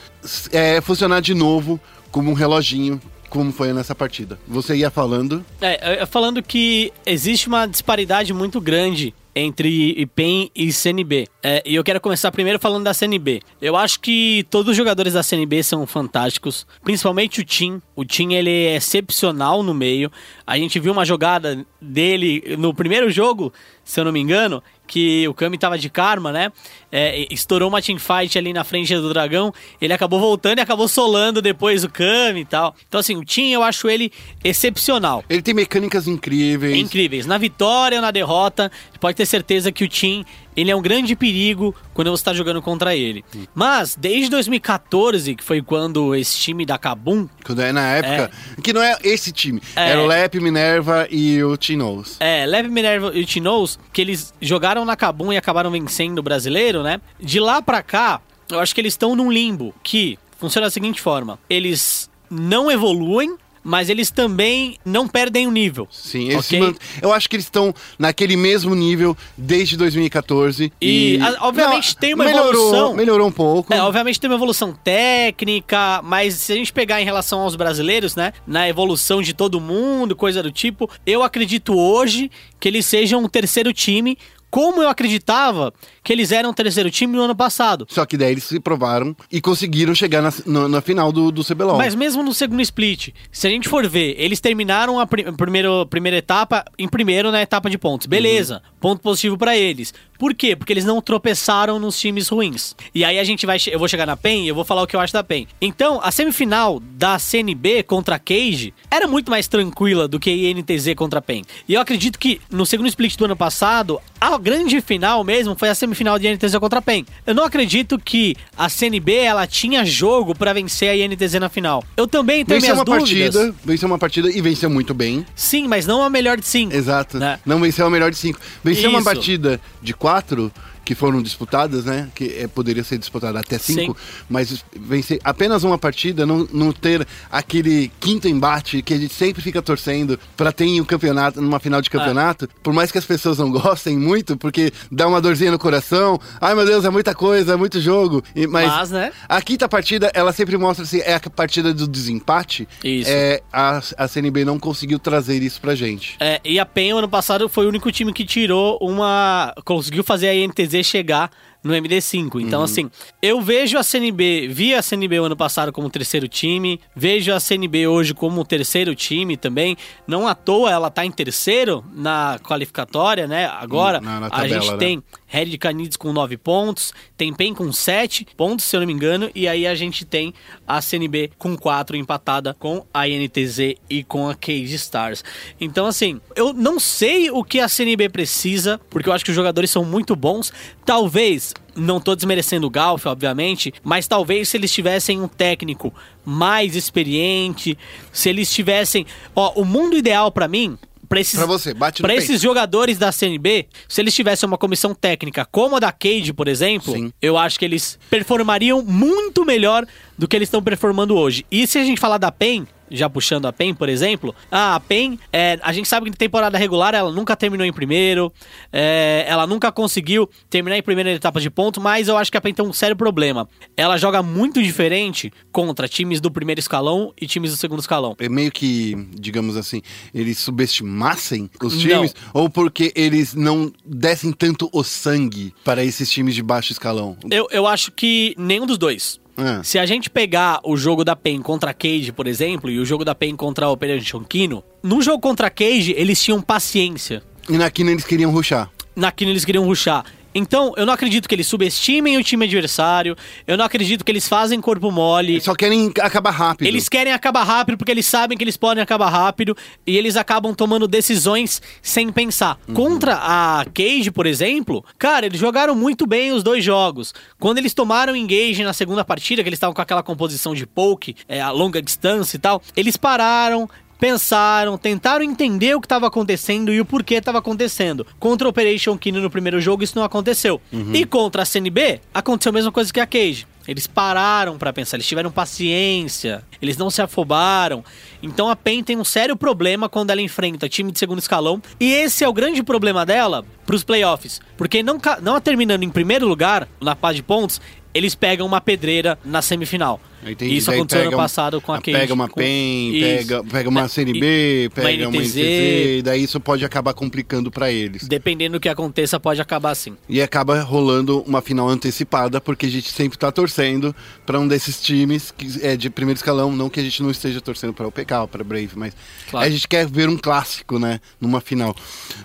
é, funcionar de novo como um reloginho, como foi nessa partida. Você ia falando. É, é, falando que existe uma disparidade muito grande entre PEN e CNB. É, e eu quero começar primeiro falando da CNB. Eu acho que todos os jogadores da CNB são fantásticos, principalmente o Tim. O Tim ele é excepcional no meio. A gente viu uma jogada dele no primeiro jogo, se eu não me engano, que o Kami tava de karma, né? É, estourou uma teamfight ali na frente do dragão. Ele acabou voltando e acabou solando depois o Kami e tal. Então, assim, o Tim eu acho ele excepcional. Ele tem mecânicas incríveis. Incríveis. Na vitória ou na derrota, pode ter certeza que o Tim ele é um grande perigo quando você está jogando contra ele. Mas, desde 2014, que foi quando esse time da Kabum Quando é na época. Que não é esse time. É. Era o Lep, Minerva e o Tinoz. É, Leve Minerva e o Tinoz, que eles jogaram na Kabum e acabaram vencendo o brasileiro, né? De lá pra cá, eu acho que eles estão num limbo que funciona da seguinte forma: eles não evoluem, mas eles também não perdem o nível. Sim, eles se ok? man- eu acho que eles estão naquele mesmo nível desde 2014. E, a- obviamente, tem uma melhorou, evolução. Melhorou um pouco. É, obviamente tem uma evolução técnica, mas se a gente pegar em relação aos brasileiros, né, na evolução de todo mundo, coisa do tipo, eu acredito hoje que eles sejam um terceiro time, como eu acreditava que eles eram um terceiro time no ano passado. Só que daí eles se provaram e conseguiram chegar na, na- na final do, do CBLOL. Mas mesmo no segundo split, se a gente for ver, eles terminaram a pri- primeiro, primeira etapa em primeiro na etapa de pontos. Beleza, ponto positivo pra eles. Por quê? Porque eles não tropeçaram nos times ruins. E aí a gente vai, eu vou chegar na PEN e eu vou falar o que eu acho da PEN. Então, a semifinal da CNB contra a Cage era muito mais tranquila do que a INTZ contra a PEN. E eu acredito que no segundo split do ano passado, a grande final mesmo foi a semifinal de INTZ contra a PEN. Eu não acredito que a CNB ela tinha jogo pra vencer a INTZ na final. Eu também tenho venceu minhas uma dúvidas. partida, venceu uma partida e venceu muito bem. Sim, mas não a melhor de cinco. Exato. né? Não venceu a melhor de cinco. Venceu uma Isso. partida de quatro que foram disputadas, né? Que é, poderia ser disputada até cinco, Sim. mas vencer apenas uma partida, não, não ter aquele quinto embate que a gente sempre fica torcendo pra ter em um campeonato, numa final de campeonato, por mais que as pessoas não gostem muito, porque dá uma dorzinha no coração. Ai meu Deus, é muita coisa, é muito jogo. E- mas, Mas, né? a quinta partida, ela sempre mostra assim, é a partida do desempate. Isso. É, a, a CNB não conseguiu trazer isso pra gente. É, e a PEN, ano passado, foi o único time que tirou uma. conseguiu fazer a INTZ chegar no MD5. Então, assim, eu vejo a CNB, vi a CNB o ano passado como terceiro time, vejo a CNB hoje como terceiro time também. Não à toa ela tá em terceiro na qualificatória, né? Agora, Na- na a gente né? tem Red Canids com 9 pontos, tem PEN com 7 pontos, se eu não me engano, e aí a gente tem a CNB com 4 empatada com a INTZ e com a Cage Stars. Então, assim, eu não sei o que a CNB precisa, porque eu acho que os jogadores são muito bons. Talvez, não tô desmerecendo o Galf, obviamente, mas talvez se eles tivessem um técnico mais experiente, se eles tivessem. Ó, o mundo ideal pra mim. Pra esses, Pra você, bate pra peito. esses jogadores da CNB, se eles tivessem uma comissão técnica como a da Cade, por exemplo, Sim. eu acho que eles performariam muito melhor do que eles estão performando hoje. E se a gente falar da PEN, já puxando a PEN, por exemplo, ah, a PEN, é, a gente sabe que temporada regular ela nunca terminou em primeiro, é, ela nunca conseguiu terminar em primeira etapa de ponto, mas eu acho que a PEN tem um sério problema. Ela joga muito diferente contra times do primeiro escalão e times do segundo escalão. É meio que, digamos assim, eles subestimassem os times? Ou porque eles não dessem tanto o sangue para esses times de baixo escalão? Eu, eu acho que nenhum dos dois. É. Se a gente pegar o jogo da PEN contra a Cage, por exemplo, e o jogo da PEN contra a Operation Kino, no jogo contra a Cage, eles tinham paciência. E na quina eles queriam ruxar. Na Kino eles queriam ruxar. Então, eu não acredito que eles subestimem o time adversário, eu não acredito que eles fazem corpo mole. Eles só querem acabar rápido. Eles querem acabar rápido porque eles sabem que eles podem acabar rápido e eles acabam tomando decisões sem pensar. Contra a Cage, por exemplo, cara, eles jogaram muito bem os dois jogos. Quando eles tomaram engage na segunda partida, que eles estavam com aquela composição de poke, é, a longa distância e tal, eles pararam, pensaram, tentaram entender o que estava acontecendo e o porquê estava acontecendo. Contra a Operation Kino no primeiro jogo, isso não aconteceu. E contra a CNB, aconteceu a mesma coisa que a Cage. Eles pararam para pensar, eles tiveram paciência, eles não se afobaram. Então a PEN tem um sério problema quando ela enfrenta time de segundo escalão. E esse é o grande problema dela pros playoffs. Porque não, não terminando em primeiro lugar, na paz de pontos, eles pegam uma pedreira na semifinal. Entendi. Isso Daí aconteceu ano um- passado com a Cage. Pega uma PEN, pega, pega uma Da- CNB, pega uma NTZ. E daí isso pode acabar complicando pra eles. Dependendo do que aconteça, pode acabar assim. E acaba rolando uma final antecipada, porque a gente sempre tá torcendo pra um desses times que é de primeiro escalão, não que a gente não esteja torcendo para o PK para Brave, mas Claro. a gente quer ver um clássico, né, numa final.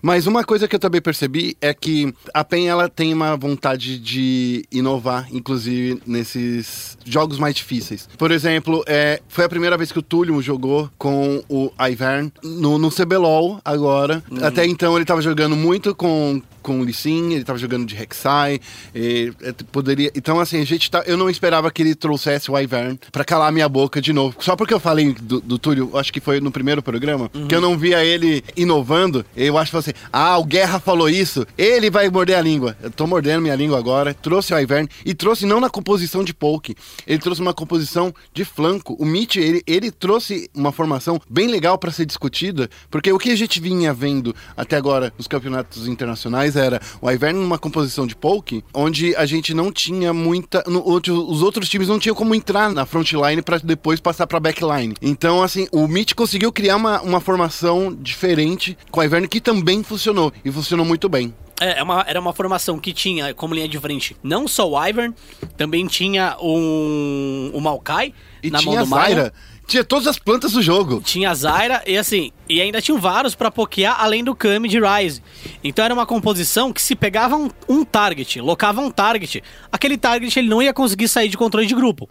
Mas uma coisa que eu também percebi é que a PEN ela tem uma vontade de inovar, inclusive nesses jogos mais difíceis. Por exemplo, é, foi a primeira vez que o Túlio jogou com o Ivern no, no CBLOL agora. Até então ele tava jogando muito com com o Lee Sin, ele tava jogando de Rek'Sai, e, é, poderia... Então, assim, a gente tá... Eu não esperava que ele trouxesse o Ivern pra calar minha boca de novo. Só porque eu falei do, do Túlio, acho que foi no primeiro programa, que eu não via ele inovando, eu acho que assim, ah, o Guerra falou isso, ele vai morder a língua. Eu tô mordendo minha língua agora, trouxe o Ivern, e trouxe não na composição de poke, ele trouxe uma composição de flanco. O Mitch, ele, ele trouxe uma formação bem legal pra ser discutida, porque o que a gente vinha vendo até agora nos campeonatos internacionais era o Ivern numa composição de poke, onde a gente não tinha muita. no- outro- os outros times não tinham como entrar na frontline pra depois passar pra backline. Então, assim, o Mitch conseguiu criar uma, uma formação diferente com o Ivern que também funcionou. E funcionou muito bem. É, é uma- era uma formação que tinha como linha de frente não só o Ivern, também tinha um, o Maokai E na tinha mão do. Tinha todas as plantas do jogo. Tinha a Zyra e assim, e ainda tinha vários pra pokear além do Kami de Rise. Então era uma composição que se pegava um, um target, locava um target, aquele target ele não ia conseguir sair de controle de grupo.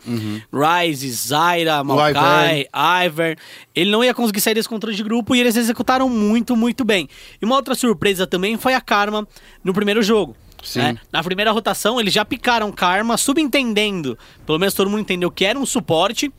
Rise, Zyra, Maokai, Ivern, ele não ia conseguir sair desse controle de grupo e eles executaram muito, muito bem. E uma outra surpresa também foi a Karma no primeiro jogo. Né? Na primeira rotação, eles já picaram Karma, subentendendo, pelo menos todo mundo entendeu que era um suporte.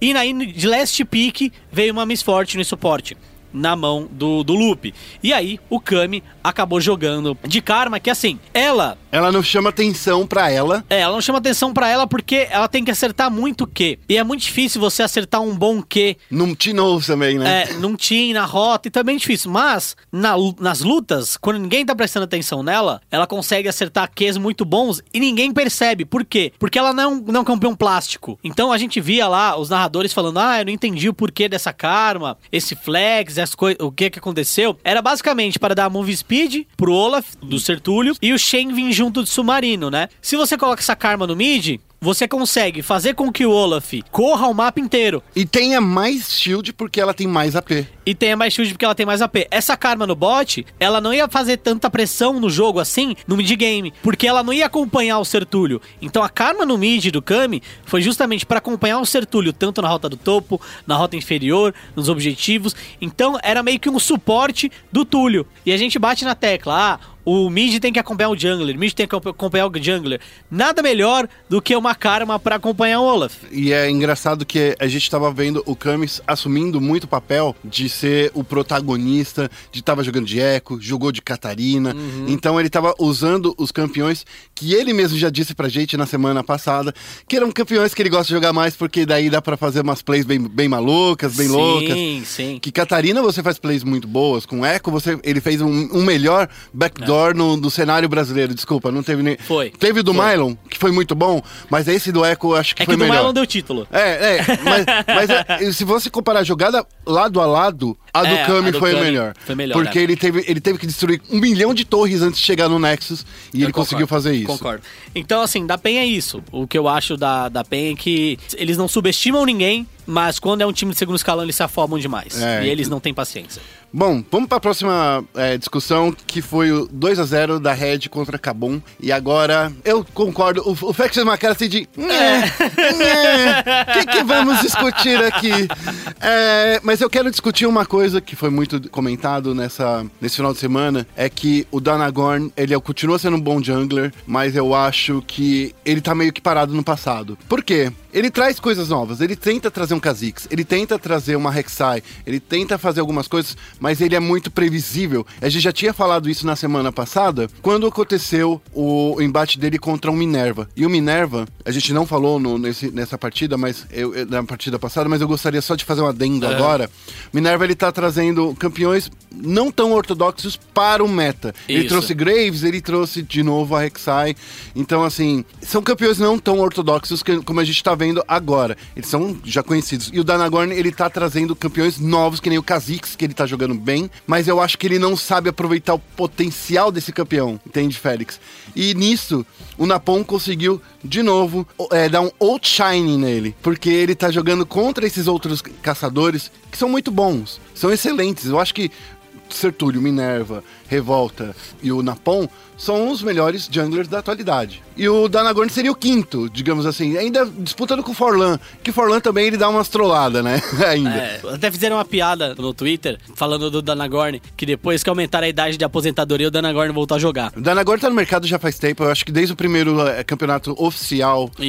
E na de last pick veio uma Miss Fortune suporte na mão do, do Lupe. E aí o Kami acabou jogando de Karma, que assim, ela Ela não chama atenção pra ela. é, ela não chama atenção pra ela porque ela tem que acertar muito o Q. E é muito difícil você acertar um bom Q Não tinou também, né? é, num team, na rota, e também é difícil. Mas, na nas lutas, quando ninguém tá prestando atenção nela, ela consegue acertar Qs muito bons e ninguém percebe. Por quê? Porque ela não, não é um campeão plástico. Então a gente via lá os narradores falando: ah, eu não entendi o porquê dessa karma, esse flex, as coi- o que que aconteceu. Era basicamente para dar move speed pro Olaf, do Sertúlio, e o Shen vir junto de submarino, né? Se você coloca essa karma no mid. Você consegue fazer com que o Olaf corra o mapa inteiro E tenha mais shield porque ela tem mais AP. e tenha mais shield porque ela tem mais AP. Essa Karma no bot, ela não ia fazer tanta pressão no jogo assim, no mid game, porque ela não ia acompanhar o Sertúlio. Então a Karma no mid do Kami foi justamente para acompanhar o Sertúlio, tanto na rota do topo, na rota inferior, nos objetivos. Então era meio que um suporte do Túlio. E a gente bate na tecla, ah, o mid tem que acompanhar o jungler, o mid tem que acompanhar o jungler. Nada melhor do que uma karma pra acompanhar o Olaf. E é engraçado que a gente tava vendo o Camis assumindo muito o papel de ser o protagonista, de tava jogando de Echo, jogou de Catarina. Então ele tava usando os campeões que ele mesmo já disse pra gente na semana passada, que eram campeões que ele gosta de jogar mais porque daí dá pra fazer umas plays bem, bem malucas, bem sim, loucas. sim. Que Catarina você faz plays muito boas, com Echo você, ele fez um, um melhor backdoor no, no cenário brasileiro, desculpa, não teve nem... É. Foi, Teve do foi. Mylon, que foi muito bom, mas esse do Echo acho que É foi que do melhor. Mylon deu título. É, é, mas, [LAUGHS] mas é, se você comparar a jogada lado a lado, a do É, Kami a do foi Kami melhor. foi melhor, Porque é. ele, teve, ele teve que destruir um milhão de torres antes de chegar no Nexus e Eu ele conseguiu concordo, fazer isso. Concordo. Então, assim, da PEN é isso. O que eu acho da, da PEN é que eles não subestimam ninguém, mas quando é um time de segundo escalão, eles se afobam demais. É. E eles não têm paciência. Bom, vamos para a próxima é, discussão, que foi o 2 a 0 da Red contra Kabum. E agora, eu concordo, o, o Fex fez uma cara assim de... O que, que vamos discutir aqui? É, mas eu quero discutir uma coisa que foi muito comentado nessa, nesse final de semana, é que o Danagorn, ele é- continua sendo um bom jungler, mas eu acho que ele tá meio que parado no passado. Por quê? Ele traz coisas novas, ele tenta trazer um Kha'Zix, ele tenta trazer uma Rek'Sai, ele tenta fazer algumas coisas, mas ele é muito previsível. A gente já tinha falado isso na semana passada, quando aconteceu o embate dele contra o Minerva. E o Minerva, a gente não falou no- nesse, nessa partida, mas eu, na partida passada, mas eu gostaria só de fazer um adendo agora. Minerva ele tá trazendo campeões não tão ortodoxos para o meta. Ele Isso. trouxe Graves, ele trouxe de novo a Rek'Sai. Então, assim, são campeões não tão ortodoxos que- como a gente tá vendo agora. Eles são já conhecidos. E o Danagorn, ele tá trazendo campeões novos, que nem o Kha'Zix, que ele tá jogando bem. Mas eu acho que ele não sabe aproveitar o potencial desse campeão, entende, Félix? E nisso, o Napon conseguiu, de novo, é, dar um outshine nele. Porque ele tá jogando contra esses outros caçadores, que são muito bons. São excelentes. Eu acho que Sertúlio, Minerva, Revolta e o Napon são os melhores junglers da atualidade. E o Danagorn seria o quinto, digamos assim, ainda disputando com o Forlan, que Forlan também ele dá umas trolladas, né? [LAUGHS] ainda. É, até fizeram uma piada no Twitter falando do Danagorn, que depois que aumentaram a idade de aposentadoria, o Danagorn voltou a jogar. O Danagorn tá no mercado já faz tempo, eu acho que desde o primeiro eh, campeonato oficial Isso.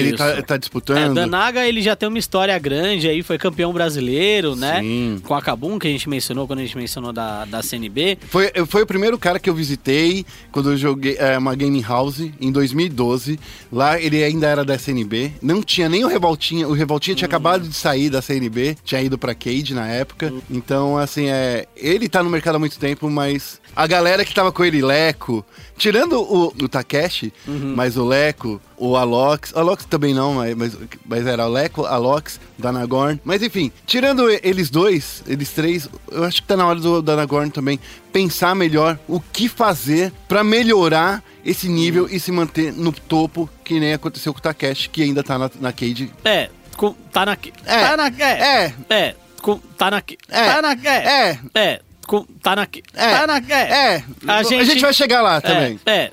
ele tá, tá É, disputando. Danaga, ele já tem uma história grande aí, foi campeão brasileiro, né? Sim. Com a Kabum, que a gente mencionou quando a gente mencionou da, da CNB. Foi, foi o primeiro cara que eu visitei quando eu joguei é, uma gaming house em 2012. Lá ele ainda era da SNB. Não tinha nem o Revoltinha. O Revoltinha tinha acabado de sair da CNB. Tinha ido pra Cade na época. Então, assim, é. Ele tá no mercado há muito tempo, mas a galera que tava com ele, Leco, tirando o, o Takeshi, mas o Leco, o Alox, Alox também não, mas, mas, era Leco, Alox, Danagorn. Mas enfim, tirando eles dois, eles três, eu acho que tá na hora do Danagorn também pensar melhor o que fazer pra melhorar esse nível e se manter no topo, que nem aconteceu com o Takeshi, que ainda tá na, na Cade. É, com- tá na. É, tá na. É. é. É. com- tá na. É, Tá na. É. é. É. com- tá na. É, Tá na. É. é. A gente vai chegar lá também. É. é,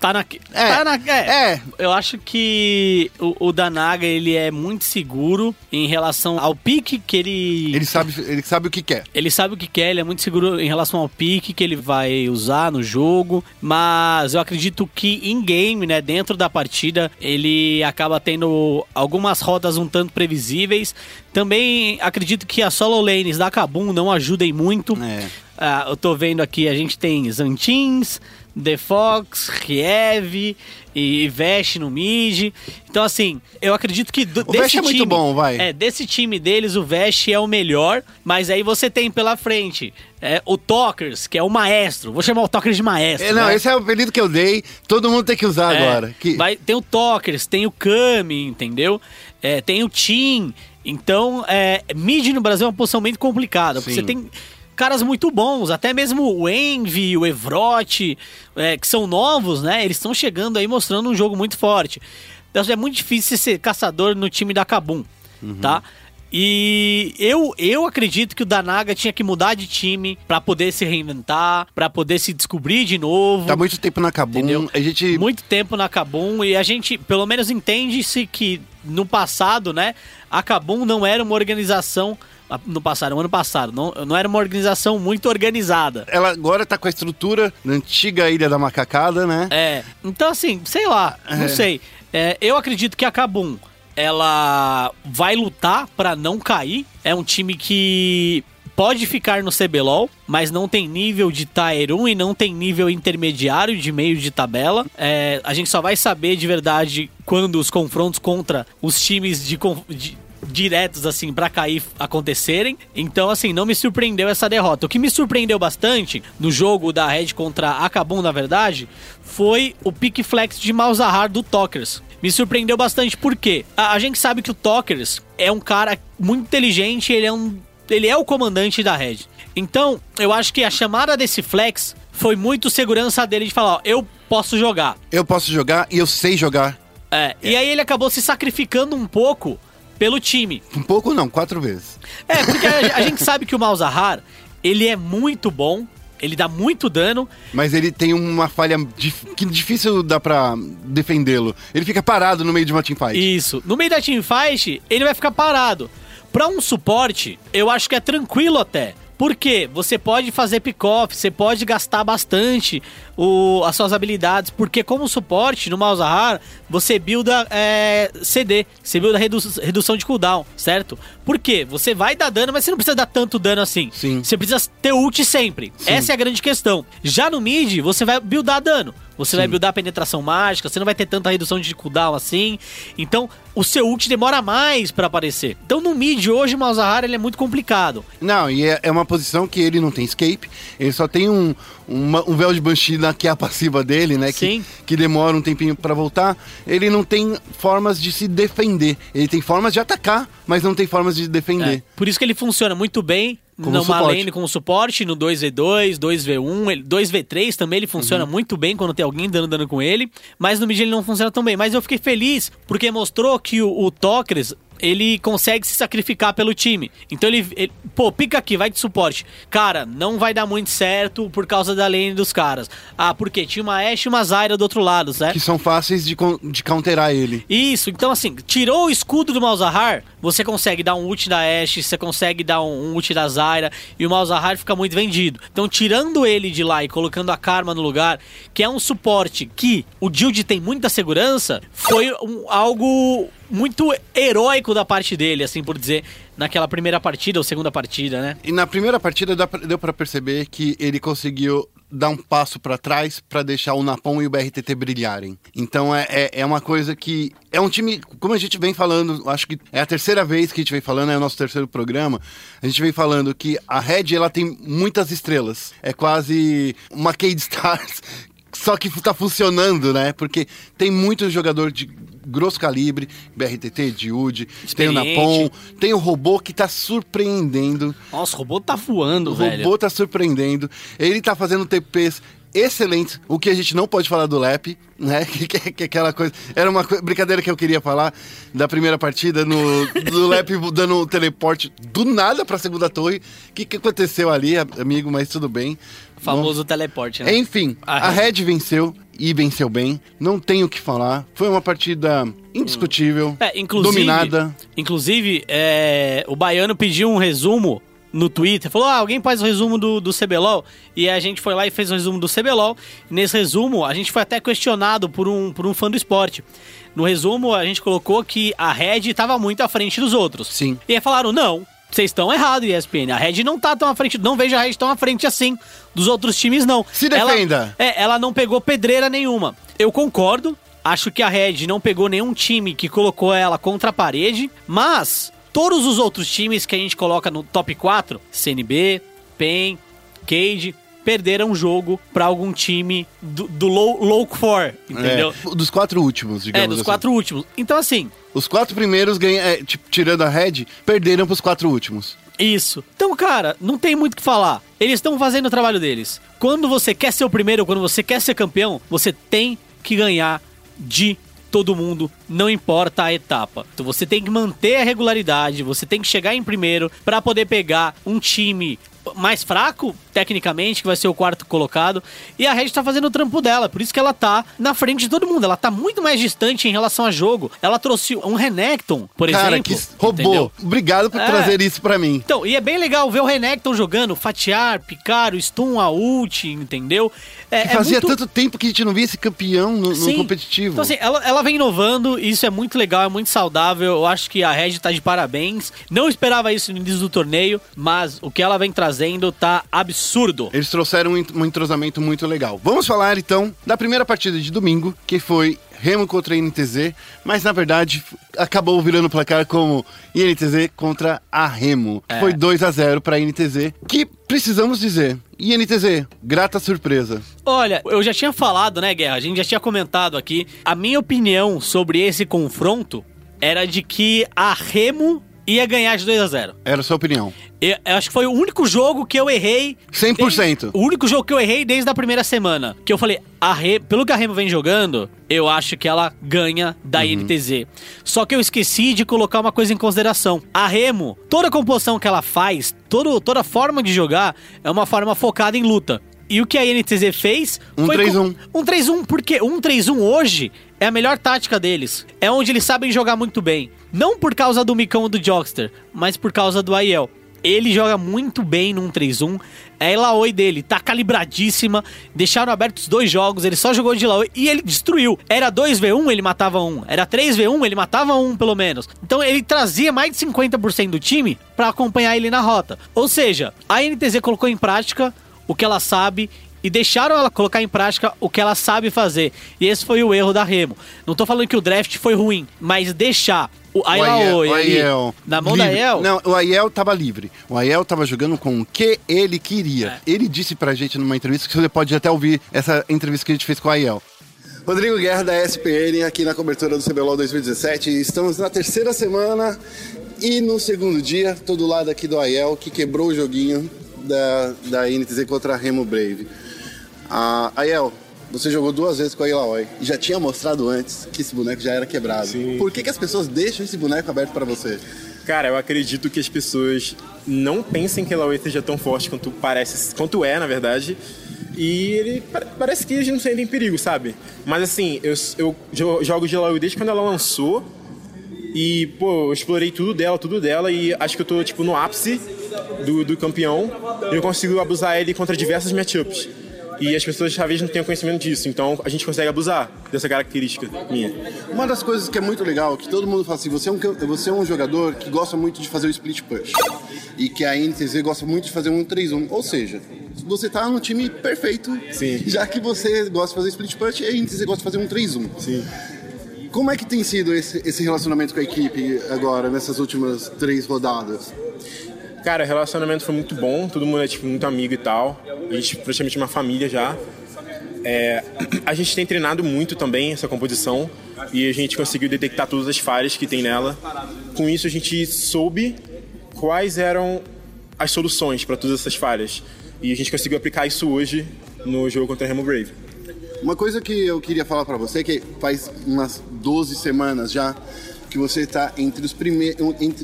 tá na. É, Tá na. É. é. Eu acho que o, o Danaga ele é muito seguro em relação ao pique que ele. Ele sabe, ele sabe o que quer. Ele sabe o que quer, ele é muito seguro em relação ao pique que ele vai usar no jogo, mas eu acredito que em game, né, dentro da partida, ele acaba tendo algumas rotas um tanto previsíveis. Também acredito que as solo lanes da Kabum não ajudem muito. É. Ah, eu tô vendo aqui, a gente tem Zantins, The Fox, Riev e Vesh no mid. Então, assim, eu acredito que do, O desse Vesh é muito time- bom, vai. É, desse time deles, o Vesh é o melhor, mas aí você tem pela frente é, o Tokers, que é o maestro. Vou chamar o Tokers de maestro. É, não, né? esse é o apelido que eu dei, todo mundo tem que usar É, agora. Que... vai, tem o Tokers, tem o Kami, entendeu? É, tem o Tim. Então, é, mid no Brasil é uma posição muito complicada. Porque Sim. você tem caras muito bons, até mesmo o Envy, o Evrot, é, que são novos, né? Eles estão chegando aí mostrando um jogo muito forte. Então é muito difícil ser caçador no time da Kabum, Uhum. tá? E eu, eu acredito que o Danaga tinha que mudar de time pra poder se reinventar, pra poder se descobrir de novo. Tá muito tempo na Kabum, Entendeu? a gente... Muito tempo na Kabum e a gente, pelo menos, entende-se que no passado, né, a Kabum não era uma organização no passado, no ano passado. Não, não era uma organização muito organizada. Ela agora tá com a estrutura da antiga Ilha da Macacada, né? É, então assim, sei lá, não sei. É, eu acredito que a Kabum, ela vai lutar pra não cair. É um time que pode ficar no CBLOL, mas não tem nível de Tier 1 e não tem nível intermediário de meio de tabela. É, a gente só vai saber de verdade quando os confrontos contra os times de, de- diretos assim pra cair acontecerem. Então assim, não me surpreendeu essa derrota. O que me surpreendeu bastante no jogo da Red contra a Kabum, na verdade, foi o pick flex de Malzahar do Tokers. Me surpreendeu bastante porque a, a gente sabe que o Tokers é um cara muito inteligente, ele é um ele é o comandante da Red. Então, eu acho que a chamada desse flex foi muito segurança dele de falar, ó, eu posso jogar. Eu posso jogar e eu sei jogar. É, E aí ele acabou se sacrificando um pouco pelo time. Um pouco não, quatro vezes. É, porque a, a gente sabe que o Malzahar, ele é muito bom, ele dá muito dano, Mas ele tem uma falha dif- que difícil dá pra defendê-lo. Ele fica parado no meio de uma teamfight. Isso. No meio da teamfight, ele vai ficar parado. Pra um suporte, eu acho que é tranquilo até. Porque você pode fazer pick-off, você pode gastar bastante o, as suas habilidades. Porque como suporte no Malzahar, você builda é, CD, você builda redu redução de cooldown, certo? Por quê? Você vai dar dano, mas você não precisa dar tanto dano assim. Sim. Você precisa ter ult sempre. Essa é a grande questão. Já no mid, você vai buildar dano. Você vai buildar penetração mágica, você não vai ter tanta redução de cooldown assim. Então, o seu ult demora mais pra aparecer. Então, no mid hoje, o Malzahar ele é muito complicado. Não, e é, é uma posição que ele não tem escape. Ele só tem um, uma- um véu de Banshee na- que é a passiva dele, né? Sim. Que, que demora um tempinho pra voltar. Ele não tem formas de se defender. Ele tem formas de atacar, mas não tem formas de defender. É, Por isso que ele funciona muito bem Como numa suporte. lane como suporte, no 2v2, 2v1, ele- 2v3 também ele funciona Uhum. muito bem quando tem alguém dando dano com ele, mas no mid ele não funciona tão bem. Mas eu fiquei feliz porque mostrou que o, o Tokers ele consegue se sacrificar pelo time. Então ele, ele- pô, pica aqui, vai de suporte. Cara, não vai dar muito certo por causa da lane dos caras. Ah, porque tinha uma Ashe e uma Zyra do outro lado, certo? Que são fáceis de, de counterar ele. Isso, então assim, tirou o escudo do Malzahar, você consegue dar um ult da Ashe, você consegue dar um, um ult da Zyra, e o Malzahar fica muito vendido. Então, tirando ele de lá e colocando a Karma no lugar, que é um suporte que o Dild tem muita segurança, foi um- algo muito heróico da parte dele, assim por dizer, naquela primeira partida ou segunda partida, né? E na primeira partida deu pra perceber que ele conseguiu dar um passo pra trás pra deixar o Napom e o BRTT brilharem. Então é, é, é uma coisa que. É um time, como a gente vem falando, acho que é a terceira vez que a gente vem falando, é o nosso terceiro programa. A gente vem falando que a Red ela tem muitas estrelas. É quase uma Cade Stars. Só que tá funcionando, né? Porque tem muito jogador de grosso calibre, BRTT, Diude, tem o. Napom, tem o robô que tá surpreendendo. Nossa, o robô tá voando, O velho. robô tá surpreendendo. Ele tá fazendo TPs excelentes. O que a gente não pode falar do Lep, né? [LAUGHS] Que, que, que aquela coisa. Era uma coi- brincadeira que eu queria falar da primeira partida no, do Lep [LAUGHS] dando o teleporte do nada pra segunda torre. O que, que aconteceu ali, amigo? Mas tudo bem. Famoso teleporte, né? Enfim, A a Red venceu e venceu bem. Não tenho o que falar. Foi uma partida indiscutível. É, inclusive, Dominada. Inclusive, é, o Baiano pediu um resumo no Twitter. Falou, ah, alguém faz o resumo do, do CBLOL. E a gente foi lá e fez o resumo do CBLOL. E nesse resumo, a gente foi até questionado por um, por um fã do esporte. No resumo, a gente colocou que a Red estava muito à frente dos outros. Sim. E aí falaram, não, vocês estão errados, ESPN. A Red não tá tão à frente, não vejo a Red tão à frente assim dos outros times, não. Se Ela- defenda. é, ela não pegou pedreira nenhuma. Eu concordo. Acho que a Red não pegou nenhum time que colocou ela contra a parede, mas todos os outros times que a gente coloca no top 4, CNB, PEN, Cade, perderam o jogo pra algum time do, do low, low core, entendeu? É, dos quatro últimos, digamos É, dos assim. quatro últimos. Então, assim, Os quatro primeiros, ganha, é, tipo, tirando a Red, perderam pros quatro últimos. Isso. Então, cara, não tem muito o que falar. Eles estão fazendo o trabalho deles. Quando você quer ser o primeiro, quando você quer ser campeão, você tem que ganhar de todo mundo, não importa a etapa. Então você tem que manter a regularidade, você tem que chegar em primeiro pra poder pegar um time mais fraco, tecnicamente, que vai ser o quarto colocado. E a Red tá fazendo o trampo dela. Por isso que ela tá na frente de todo mundo. Ela tá muito mais distante em relação a jogo. Ela trouxe um Renekton, por Cara, exemplo. que roubou. entendeu? Obrigado por É. trazer isso pra mim. Então, e é bem legal ver o Renekton jogando, fatiar, picar, o stun, a ult, entendeu? É, é fazia muito- tanto tempo que a gente não via esse campeão no, no competitivo. Então, assim, ela, ela vem inovando, e isso é muito legal, é muito saudável. Eu acho que a Red tá de parabéns. Não esperava isso no início do torneio, mas o que ela vem trazendo tá absurdo. Eles trouxeram um entrosamento muito legal. Vamos falar então da primeira partida de domingo, que foi Remo contra a INTZ, mas na verdade acabou virando o placar como INTZ contra a Remo. É. Foi 2 a 0 para a INTZ, que precisamos dizer, INTZ, grata surpresa. Olha, eu já tinha falado, né, Guerra? A gente já tinha comentado aqui. A minha opinião sobre esse confronto era de que a Remo ia ganhar de 2 a 0 Era a sua opinião. Eu, eu acho que foi o único jogo que eu errei. 100%. desde- o único jogo que eu errei desde a primeira semana. Que eu falei, a Re, pelo que a Remo vem jogando, eu acho que ela ganha da INTZ. Só que eu esqueci de colocar uma coisa em consideração. A Remo, toda a composição que ela faz, todo, toda forma de jogar, é uma forma focada em luta. E o que a INTZ fez Um foi 3-1. com- um 3-1, porque um 3-1 hoje é a melhor tática deles. É onde eles sabem jogar muito bem. Não por causa do Micão do Jogster, mas por causa do Aiel. Ele joga muito bem num 3-1. É Laoi dele, tá calibradíssima. Deixaram abertos dois jogos, ele só jogou de Laoi e ele destruiu. Era 2v1, ele matava um. Era 3v1, ele matava um pelo menos. Então ele trazia mais de 50% do time pra acompanhar ele na rota. Ou seja, a NTZ colocou em prática o que ela sabe e deixaram ela colocar em prática o que ela sabe fazer. E esse foi o erro da Remo. Não tô falando que o draft foi ruim, mas deixar o O Aiel- o ali Aiel na mão da livre. Aiel. Não, o Aiel tava livre. O Aiel tava jogando com o que ele queria. É. Ele disse pra gente numa entrevista que você pode até ouvir essa entrevista que a gente fez com o Aiel. Rodrigo Guerra da ESPN aqui na cobertura do CBLOL 2017. Estamos na terceira semana e no segundo dia, tô do lado aqui do Aiel, que quebrou o joguinho da, da INTZ contra a Remo Brave. Ah, Aiel, você jogou duas vezes com a Ilaoi e já tinha mostrado antes que esse boneco já era quebrado. Sim. Por que, que as pessoas deixam esse boneco aberto pra você? Cara, eu acredito que as pessoas não pensem que ela seja tão forte quanto parece, quanto é, na verdade. E ele pa- parece que eles não sentem perigo, sabe? Mas assim, eu, eu jo- jogo de Laoi desde quando ela lançou. E, pô, eu explorei tudo dela, tudo dela. E acho que eu tô, tipo, no ápice do, do campeão. E eu consigo abusar ele contra diversas matchups. E as pessoas talvez não tenham conhecimento disso. Então a gente consegue abusar dessa característica minha. Uma das coisas que é muito legal, que todo mundo fala assim, você é um, você é um jogador que gosta muito de fazer o split push. E que a NTZ gosta muito de fazer um 3-1. Ou seja, você tá no time perfeito. Sim. [LAUGHS] Já que você gosta de fazer split push e a NTZ gosta de fazer um 3-1. Sim. Como é que tem sido esse, esse relacionamento com a equipe agora, nessas últimas três rodadas? Cara, o relacionamento foi muito bom, todo mundo é tipo, muito amigo e tal. A gente praticamente é uma família já. É, [CLEARS THROAT] a gente tem treinado muito também essa composição e a gente conseguiu detectar todas as falhas que tem nela. Com isso, a gente soube quais eram as soluções para todas essas falhas. E a gente conseguiu aplicar isso hoje no jogo contra a Remo Brave. Uma coisa que eu queria falar pra você, que faz umas 12 semanas já, que você tá entre os primeiros,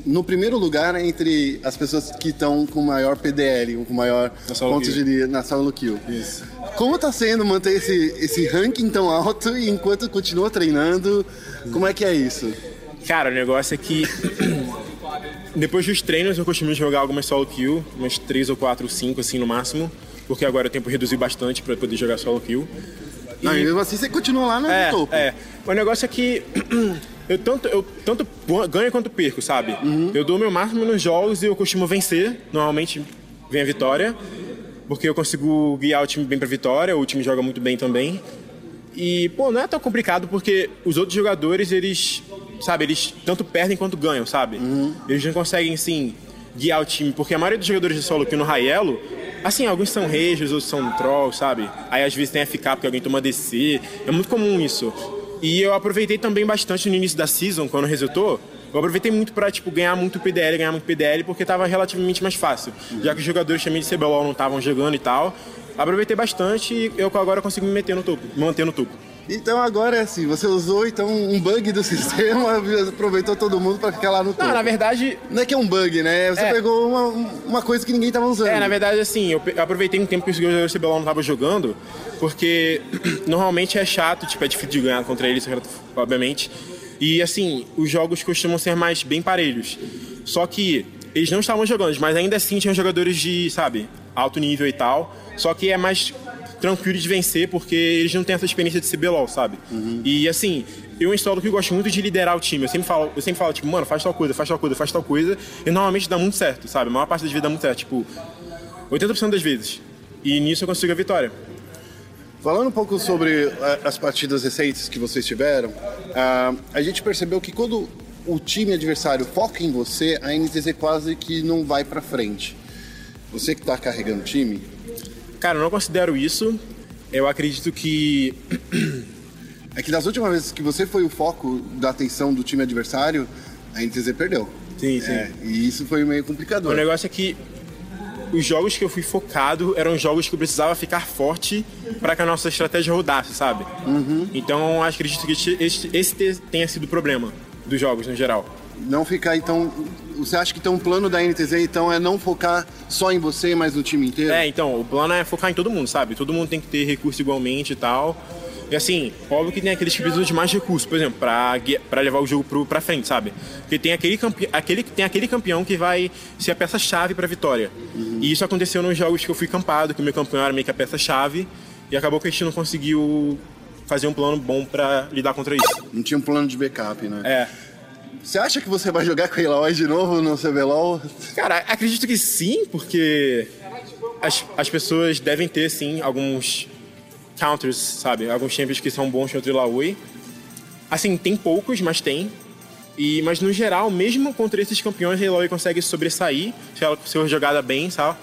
no primeiro lugar entre as pessoas que estão com maior PDL, com maior pontos de na solo kill. Isso. Como tá sendo manter esse, esse ranking tão alto e enquanto continua treinando? Como é que é isso? Cara, o negócio é que depois dos treinos eu costumo jogar algumas solo kill, umas 3 ou 4 ou 5 assim no máximo, porque agora o tempo reduziu bastante para poder jogar solo kill. E- Não, e mesmo assim você continua lá no é, topo. é. O negócio é que [CLEARS THROAT] eu tanto, eu tanto ganho quanto perco, sabe? Eu dou o meu máximo nos jogos e eu costumo vencer. Normalmente vem a vitória, porque eu consigo guiar o time bem pra vitória, o time joga muito bem também. E, pô, não é tão complicado porque os outros jogadores, eles, sabe, eles tanto perdem quanto ganham, sabe? Eles não conseguem, assim, guiar o time, porque a maioria dos jogadores de solo aqui no Raelo, assim, alguns são rages, outros são trolls, sabe? Aí às vezes tem FK porque alguém toma DC, é muito comum isso. E eu aproveitei também bastante no início da season, quando resetou, eu aproveitei muito pra, tipo, ganhar muito PDL, ganhar muito PDL, porque tava relativamente mais fácil. Já que os jogadores também de CBLOL não estavam jogando e tal, aproveitei bastante e eu agora consigo me meter no topo, me manter no topo. Então agora é assim, você usou então um bug do [LAUGHS] sistema, aproveitou todo mundo pra ficar lá no topo. Não, na verdade, Não é que é um bug, né? Você É. pegou uma, uma coisa que ninguém tava usando. É, na verdade, assim, eu aproveitei um tempo que os jogadores do CBLOL não estavam jogando, porque [CLEARS THROAT] normalmente é chato, tipo, é difícil de ganhar contra eles, obviamente. E, assim, os jogos costumam ser mais bem parelhos. Só que eles não estavam jogando, mas ainda assim tinham jogadores de, sabe, alto nível e tal. Só que é mais tranquilo de vencer, porque eles não têm essa experiência de CBLOL, sabe? E, assim, eu instalo que eu gosto muito de liderar o time. Eu sempre falo, eu sempre falo, tipo, mano, faz tal coisa, faz tal coisa, faz tal coisa. E normalmente dá muito certo, sabe? A maior parte das vezes dá muito certo. Tipo, 80% das vezes. E nisso eu consigo a vitória. Falando um pouco sobre ah, as partidas recentes que vocês tiveram, ah, a gente percebeu que quando o time adversário foca em você, a NTZ quase que não vai pra frente. Você que tá carregando o time, Cara, eu não considero isso. Eu acredito que. [CLEARS THROAT] é que das últimas vezes que você foi o foco da atenção do time adversário, a NTZ perdeu. Sim, sim. É, e isso foi meio O complicador. negócio é que os jogos que eu fui focado eram jogos que eu precisava ficar forte para que a nossa estratégia rodasse, sabe? Então eu acredito que esse te- tenha sido o problema dos jogos no geral. Não ficar então. Você acha que então o plano da NTZ então é não focar só em você, mas no time inteiro? É, então, o plano é focar em todo mundo, sabe? Todo mundo tem que ter recurso igualmente e tal. E assim, óbvio que tem aqueles que precisam de mais recursos, por exemplo, pra, pra levar o jogo pro, pra frente, sabe? Porque tem aquele, campe, aquele, tem aquele campeão que vai ser a peça-chave pra vitória. E isso aconteceu nos jogos que eu fui campado, que o meu campeão era meio que a peça-chave, e acabou que a gente não conseguiu fazer um plano bom pra lidar contra isso. Não tinha um plano de backup, né? É. Você acha que você vai jogar com a Eloy de novo no CBLOL? Cara, acredito que sim, porque as, as pessoas devem ter, sim, alguns counters, sabe? Alguns champions que são bons contra o Laoi. Assim, tem poucos, mas tem. E, mas no geral, mesmo contra esses campeões, a Eloy consegue sobressair se ela for jogada bem, sabe?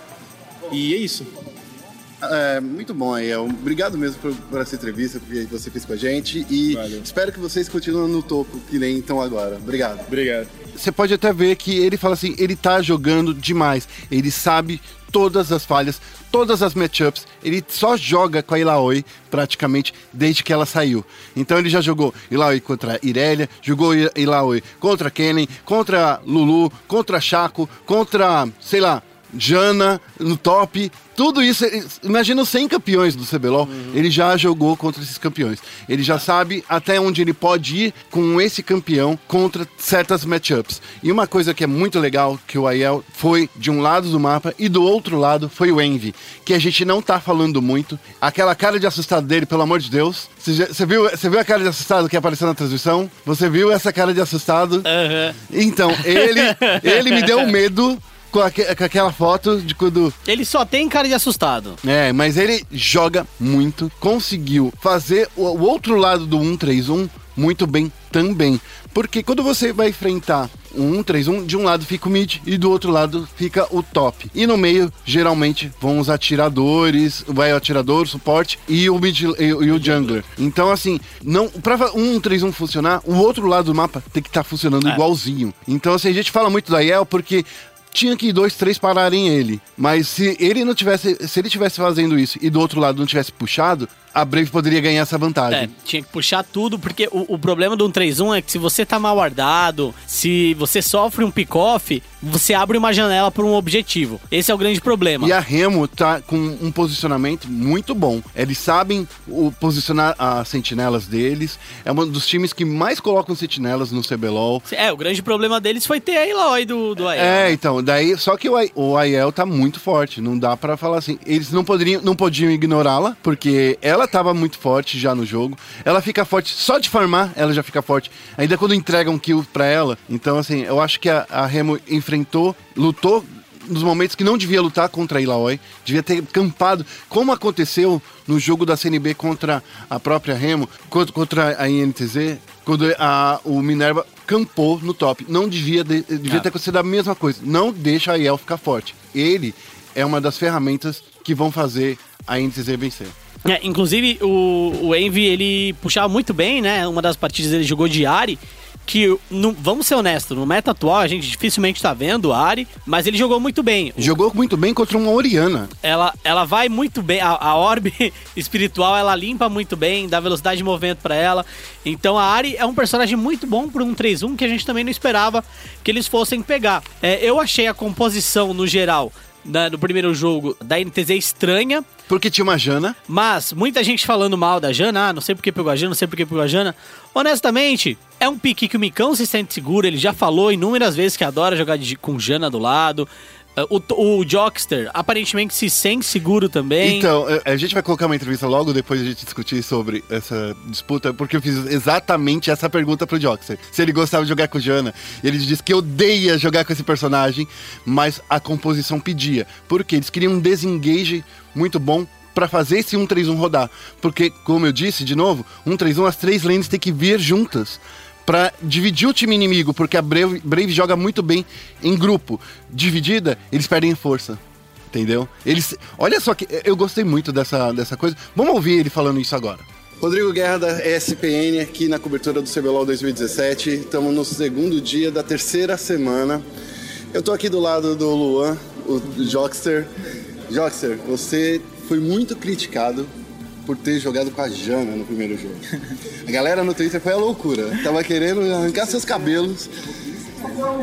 E é isso. É, muito bom, Aiel. Obrigado mesmo por, por essa entrevista que você fez com a gente e Valeu. espero que vocês continuem no topo, que nem estão agora. Obrigado. Obrigado. Você pode até ver que ele fala assim, ele tá jogando demais. Ele sabe todas as falhas, todas as matchups. Ele só joga com a Ilaoi praticamente desde que ela saiu. Então ele já jogou Ilaoi contra Irelia, jogou Ilaoi contra Kennen, contra Lulu, contra Chaco, contra, sei lá, Jana no top. Tudo isso, ele- imagina os 100 campeões do CBLOL. Ele já jogou contra esses campeões. Ele já sabe até onde ele pode ir com esse campeão contra certas matchups. E uma coisa que é muito legal que o Aiel foi de um lado do mapa e do outro lado foi o Envy, que a gente não tá falando muito. Aquela cara de assustado dele, pelo amor de Deus. Você, viu, viu a cara de assustado que apareceu na transmissão? Você viu essa cara de assustado? Aham. Então, ele, ele me deu medo com, aque- com aquela foto de quando. Ele só tem cara de assustado. É, mas ele joga muito, conseguiu fazer o, o outro lado do 131 muito bem também. Porque quando você vai enfrentar um 131, de um lado fica o mid e do outro lado fica o top. E no meio, geralmente, vão os atiradores, vai o atirador, o suporte e o mid e, e o jungler. Então, assim, não pra um 131 funcionar, o outro lado do mapa tem que estar funcionando É. igualzinho. Então, assim, a gente fala muito da Yel porque tinha que dois, três pararem ele. Mas se ele não tivesse, se ele tivesse fazendo isso e do outro lado não tivesse puxado, a Brave poderia ganhar essa vantagem. É, tinha que puxar tudo, porque o, o problema do 131 é que se você tá mal guardado, se você sofre um pick-off, você abre uma janela por um objetivo. Esse é o grande problema. E a Remo tá com um posicionamento muito bom. Eles sabem o posicionar as sentinelas deles. É um dos times que mais colocam sentinelas no CBLOL. É, o grande problema deles foi ter a Eloy do, do Ael. É, então, daí, só que o, o Aiel tá muito forte, não dá pra falar assim. Eles não poderiam, não podiam ignorá-la, porque ela tava muito forte já no jogo. Ela fica forte só de farmar, ela já fica forte. Ainda quando entrega um kill pra ela. Então, assim, eu acho que a, a Remo enfrentou, lutou nos momentos que não devia lutar contra a Ilaoi, devia ter campado, como aconteceu no jogo da CNB contra a própria Remo, contra, contra a INTZ, quando a, o Minerva campou no top. Não devia, de- devia Ah. ter acontecido a mesma coisa. Não deixa a IEL ficar forte. Ele é uma das ferramentas que vão fazer a INTZ vencer. É, inclusive, o, o Envy, ele puxava muito bem, né? Uma das partidas ele jogou de Ari, que, no- vamos ser honestos, no meta atual a gente dificilmente tá vendo o Ari, mas ele jogou muito bem. Jogou muito bem contra uma Oriana. Ela, ela vai muito bem, a, a orbe [LAUGHS] espiritual ela limpa muito bem, dá velocidade de movimento pra ela. Então a Ari é um personagem muito bom por um 3-1 que a gente também não esperava que eles fossem pegar. É, eu achei a composição no geral da- do primeiro jogo da NTZ estranha. Porque tinha uma Jana. Mas muita gente falando mal da Jana, ah, não sei porque pegou a Jana, não sei porque pegou a Jana. Honestamente, é um pique que o Micão se sente seguro, ele já falou inúmeras vezes que adora jogar de- com Jana do lado. Ah, O, o Jockster aparentemente se sente seguro também. Então, a- gente vai colocar uma entrevista logo depois de a gente discutir sobre essa disputa, porque eu fiz exatamente essa pergunta pro Joxer. Se ele gostava de jogar com Jana. Ele disse que odeia jogar com esse personagem, mas a composição pedia. Porque eles queriam um desengage muito bom pra fazer esse 1-3-1 rodar. Porque, como eu disse, de novo, 1-3-1, as três lanes têm que vir juntas pra dividir o time inimigo, porque a Brave, Brave joga muito bem em grupo. Dividida, eles perdem força. Entendeu? Eles. Olha só que eu gostei muito dessa, dessa coisa. Vamos ouvir ele falando isso agora. Rodrigo Guerra da ESPN aqui na cobertura do CBLOL 2017. Estamos no segundo dia da terceira semana. Eu tô aqui do lado do Luan, o Jockster. Jockster, você foi muito criticado por ter jogado com a Jana no primeiro jogo. A galera no Twitter foi a loucura. Tava querendo arrancar seus cabelos.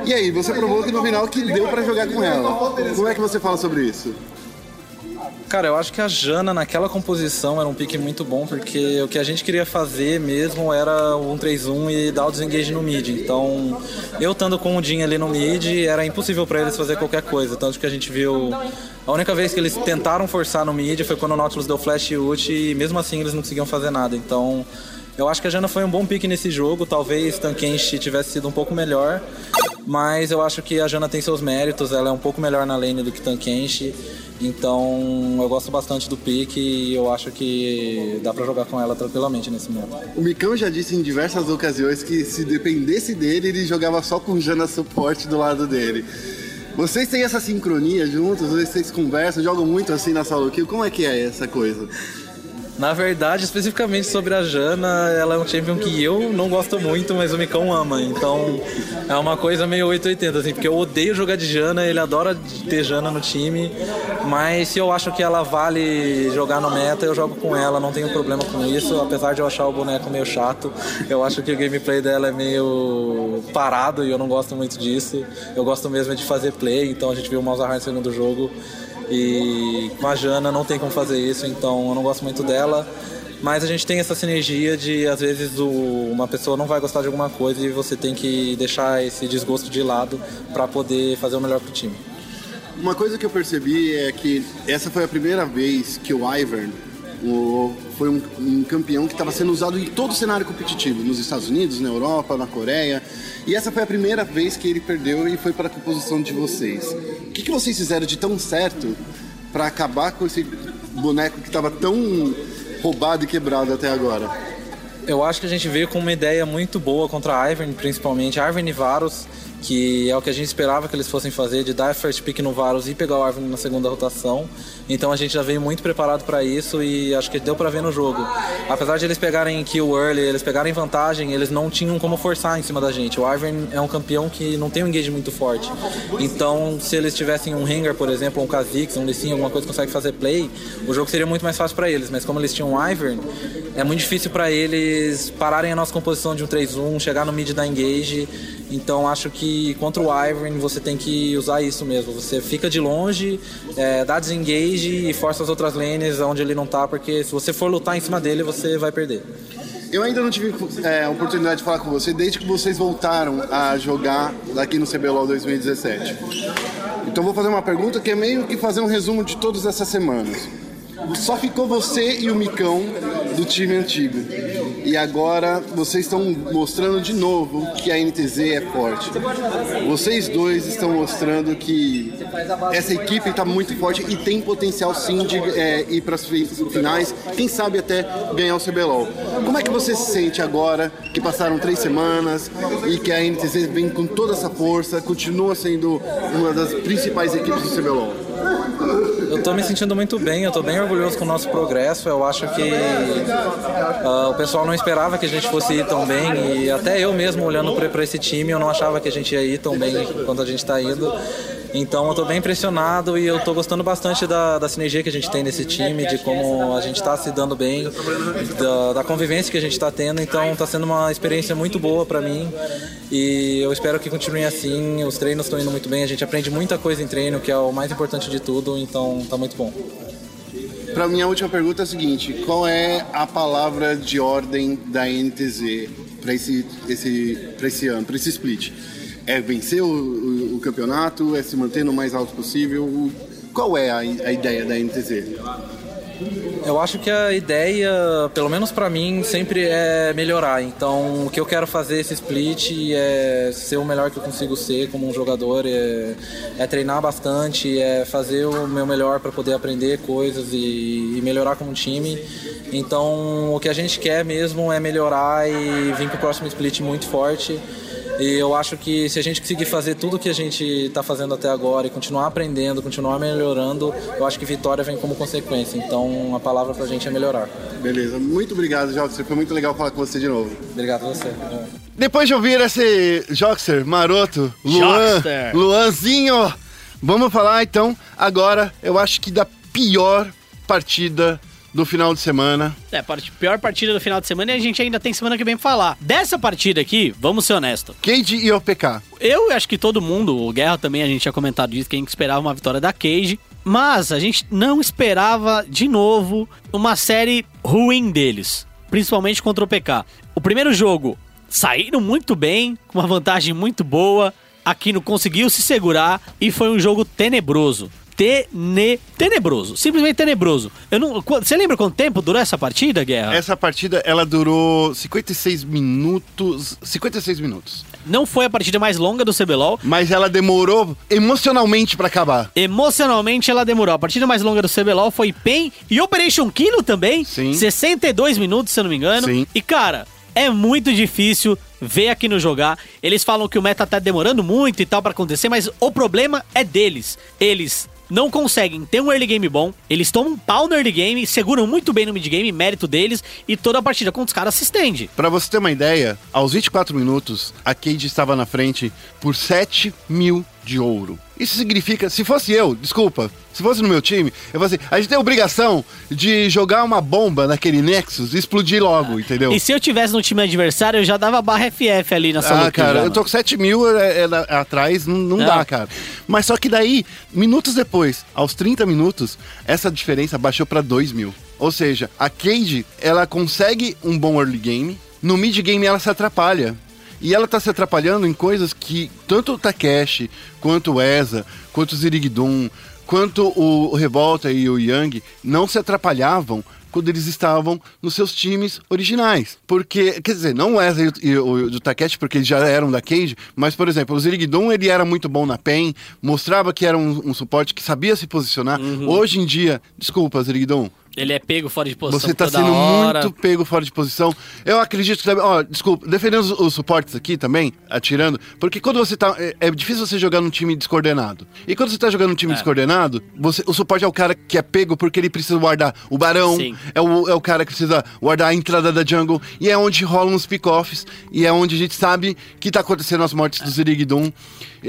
E aí, você provou que no final que deu pra jogar com ela. Como é que você fala sobre isso? Cara, eu acho que a Jana naquela composição era um pique muito bom, porque o que a gente queria fazer mesmo era o 1-3-1 e dar o desengage no mid. Então, eu estando com o Jin ali no mid, era impossível pra eles fazer qualquer coisa. Tanto que a gente viu. A única vez que eles tentaram forçar no mid foi quando o Nautilus deu flash e ult, e mesmo assim eles não conseguiam fazer nada. Então. Eu acho que a Jana foi um bom pique nesse jogo, talvez Tankenshi tivesse sido um pouco melhor, mas eu acho que a Jana tem seus méritos, ela é um pouco melhor na lane do que Tankenshi, então eu gosto bastante do pique e eu acho que dá pra jogar com ela tranquilamente nesse momento. O Micão já disse em diversas ocasiões que se dependesse dele, ele jogava só com Jana suporte do lado dele. Vocês têm essa sincronia juntos? Vocês conversam, jogam muito assim na solo kill? Como é que é essa coisa? Na verdade, especificamente sobre a Jana, ela é um champion que eu não gosto muito, mas o Micão ama. Então é uma coisa meio 880, assim, porque eu odeio jogar de Jana, ele adora ter Jana no time, mas se eu acho que ela vale jogar no meta, eu jogo com ela, não tenho problema com isso, apesar de eu achar o boneco meio chato. Eu acho que o gameplay dela é meio parado e eu não gosto muito disso. Eu gosto mesmo de fazer play, então a gente viu o Malzahar no segundo jogo. E com a Jana não tem como fazer isso, então eu não gosto muito dela. Mas a gente tem essa sinergia de, às vezes, o, uma pessoa não vai gostar de alguma coisa e você tem que deixar esse desgosto de lado para poder fazer o melhor pro time. Uma coisa que eu percebi é que essa foi a primeira vez que o Ivern o- foi um, um campeão que estava sendo usado em todo o cenário competitivo, nos Estados Unidos, na Europa, na Coreia. E essa foi a primeira vez que ele perdeu e foi para a composição de vocês. O que, que vocês fizeram de tão certo para acabar com esse boneco que estava tão roubado e quebrado até agora? Eu acho que a gente veio com uma ideia muito boa contra a Ivern, principalmente. Ivern e Varus, que é o que a gente esperava que eles fossem fazer, de dar first pick no Varus e pegar o Ivern na segunda rotação. Então a gente já veio muito preparado para isso e acho que deu para ver no jogo. Apesar de eles pegarem kill early, eles pegarem vantagem, eles não tinham como forçar em cima da gente. O Ivern é um campeão que não tem um engage muito forte. Então, se eles tivessem um Rengar, por exemplo, um Kha'Zix, um Lee Sin, alguma coisa que consegue fazer play, o jogo seria muito mais fácil para eles. Mas como eles tinham um Ivern, é muito difícil para eles pararem a nossa composição de um 3-1, chegar no mid da engage. Então acho que contra o Ivern você tem que usar isso mesmo. Você fica de longe, é, dá desengage e força as outras lanes onde ele não tá, porque se você for lutar em cima dele, você vai perder. Eu ainda não tive é, oportunidade de falar com você desde que vocês voltaram a jogar aqui no CBLOL 2017. Então vou fazer uma pergunta que é meio que fazer um resumo de todas essas semanas. Só ficou você e o Micão do time antigo. E agora vocês estão mostrando de novo que a NTZ é forte. Vocês dois estão mostrando que essa equipe está muito forte e tem potencial sim de é, ir para as finais, quem sabe até ganhar o CBLOL. Como é que você se sente agora que passaram três semanas e que a NTZ vem com toda essa força, continua sendo uma das principais equipes do CBLOL? Eu tô me sentindo muito bem, eu tô bem orgulhoso com o nosso progresso. Eu acho que ah, o pessoal não esperava que a gente fosse ir tão bem e até eu mesmo olhando para esse time, eu não achava que a gente ia ir tão bem quanto a gente tá indo. Então eu tô bem impressionado e eu tô gostando bastante da, da sinergia que a gente tem nesse time, de como a gente tá se dando bem, da, da convivência que a gente tá tendo. Então tá sendo uma experiência muito boa para mim e eu espero que continue assim. Os treinos estão indo muito bem, a gente aprende muita coisa em treino, que é o mais importante de tudo, então tá muito bom. Pra minha última pergunta é a seguinte: qual é a palavra de ordem da NTZ para esse, esse, esse ano, para esse split? É vencer o, o- o campeonato? É se manter no mais alto possível? O- Qual é a, a ideia da NTZ? Eu acho que a ideia, pelo menos pra mim, sempre é melhorar. Então, o que eu quero fazer esse split é ser o melhor que eu consigo ser como um jogador, é, é treinar bastante, é fazer o meu melhor pra poder aprender coisas e, e melhorar como time. Então, o que a gente quer mesmo é melhorar e vir pro próximo split muito forte. E eu acho que se a gente conseguir fazer tudo que a gente está fazendo até agora e continuar aprendendo, continuar melhorando, eu acho que vitória vem como consequência. Então a palavra pra gente é melhorar. Beleza, muito obrigado, Joxer. Foi muito legal falar com você de novo. Obrigado a você. Depois de ouvir esse Joxer maroto, Luan. Luanzinho, vamos falar então agora, eu acho que da pior partida do final de semana. É, a pior partida do final de semana e a gente ainda tem semana que vem pra falar. Dessa partida aqui, vamos ser honestos. Cade e OPK. Eu acho que todo mundo, o Guerra também, a gente tinha comentado isso, que a gente esperava uma vitória da Cage. Mas a gente não esperava, de novo, uma série ruim deles. Principalmente contra o PK. O primeiro jogo, saíram muito bem, com uma vantagem muito boa. Aqui não conseguiu se segurar e foi um jogo tenebroso. Tene... Tenebroso, simplesmente tenebroso. Eu não... Você lembra quanto tempo durou essa partida, Guerra? Essa partida, ela durou 56 minutos. 56 minutos. Não foi a partida mais longa do CBLOL, Mas ela demorou emocionalmente pra acabar. Emocionalmente ela demorou. A partida mais longa do CBLOL foi PEN e Operation Kilo também. Sim. 62 minutos, se eu não me engano. Sim. E cara, é muito difícil ver aqui no jogar. Eles falam que o meta tá demorando muito e tal pra acontecer, mas o problema é deles. Eles não conseguem ter um early game bom, eles tomam um pau no early game, seguram muito bem no mid game, mérito deles, e toda a partida contra os caras se estende. Pra você ter uma ideia, aos 24 minutos, a Cade estava na frente por 7 mil de ouro. Isso significa, se fosse eu, desculpa, se fosse no meu time, eu falei assim, a gente tem a obrigação de jogar uma bomba naquele Nexus e explodir logo, entendeu? E se eu tivesse no time adversário, eu já dava barra FF ali na sua Ah, cara, eu tô com 7 mil é, é, é, atrás, não, não dá, cara. Mas só que daí, minutos depois, aos 30 minutos, essa diferença baixou pra 2 mil. Ou seja, a Cade, ela consegue um bom early game, no mid game ela se atrapalha. E ela tá se atrapalhando em coisas que tanto o Takeshi, quanto o Eza, quanto o Zirigdum, quanto o, Revolta e o Yang não se atrapalhavam quando eles estavam nos seus times originais. Porque, quer dizer, não o Eza e o, e o, o Takeshi, porque eles já eram da Cage, mas, por exemplo, o Zirigdum, ele era muito bom na PEN, mostrava que era um, um suporte que sabia se posicionar. Hoje em dia, desculpa, Zirigdum, Ele é pego fora de posição você tá toda sendo hora. muito pego fora de posição. Eu acredito que também. Ó, desculpa, defendendo os, os suportes aqui também, atirando, porque quando você tá. É, é difícil você jogar num time descoordenado. E quando você tá jogando num time descoordenado, você, o suporte é o cara que é pego porque ele precisa guardar o barão, Sim. é o, é o cara que precisa guardar a entrada da jungle, e é onde rolam os pick-offs, e é onde a gente sabe que tá acontecendo as mortes do Zirigdum.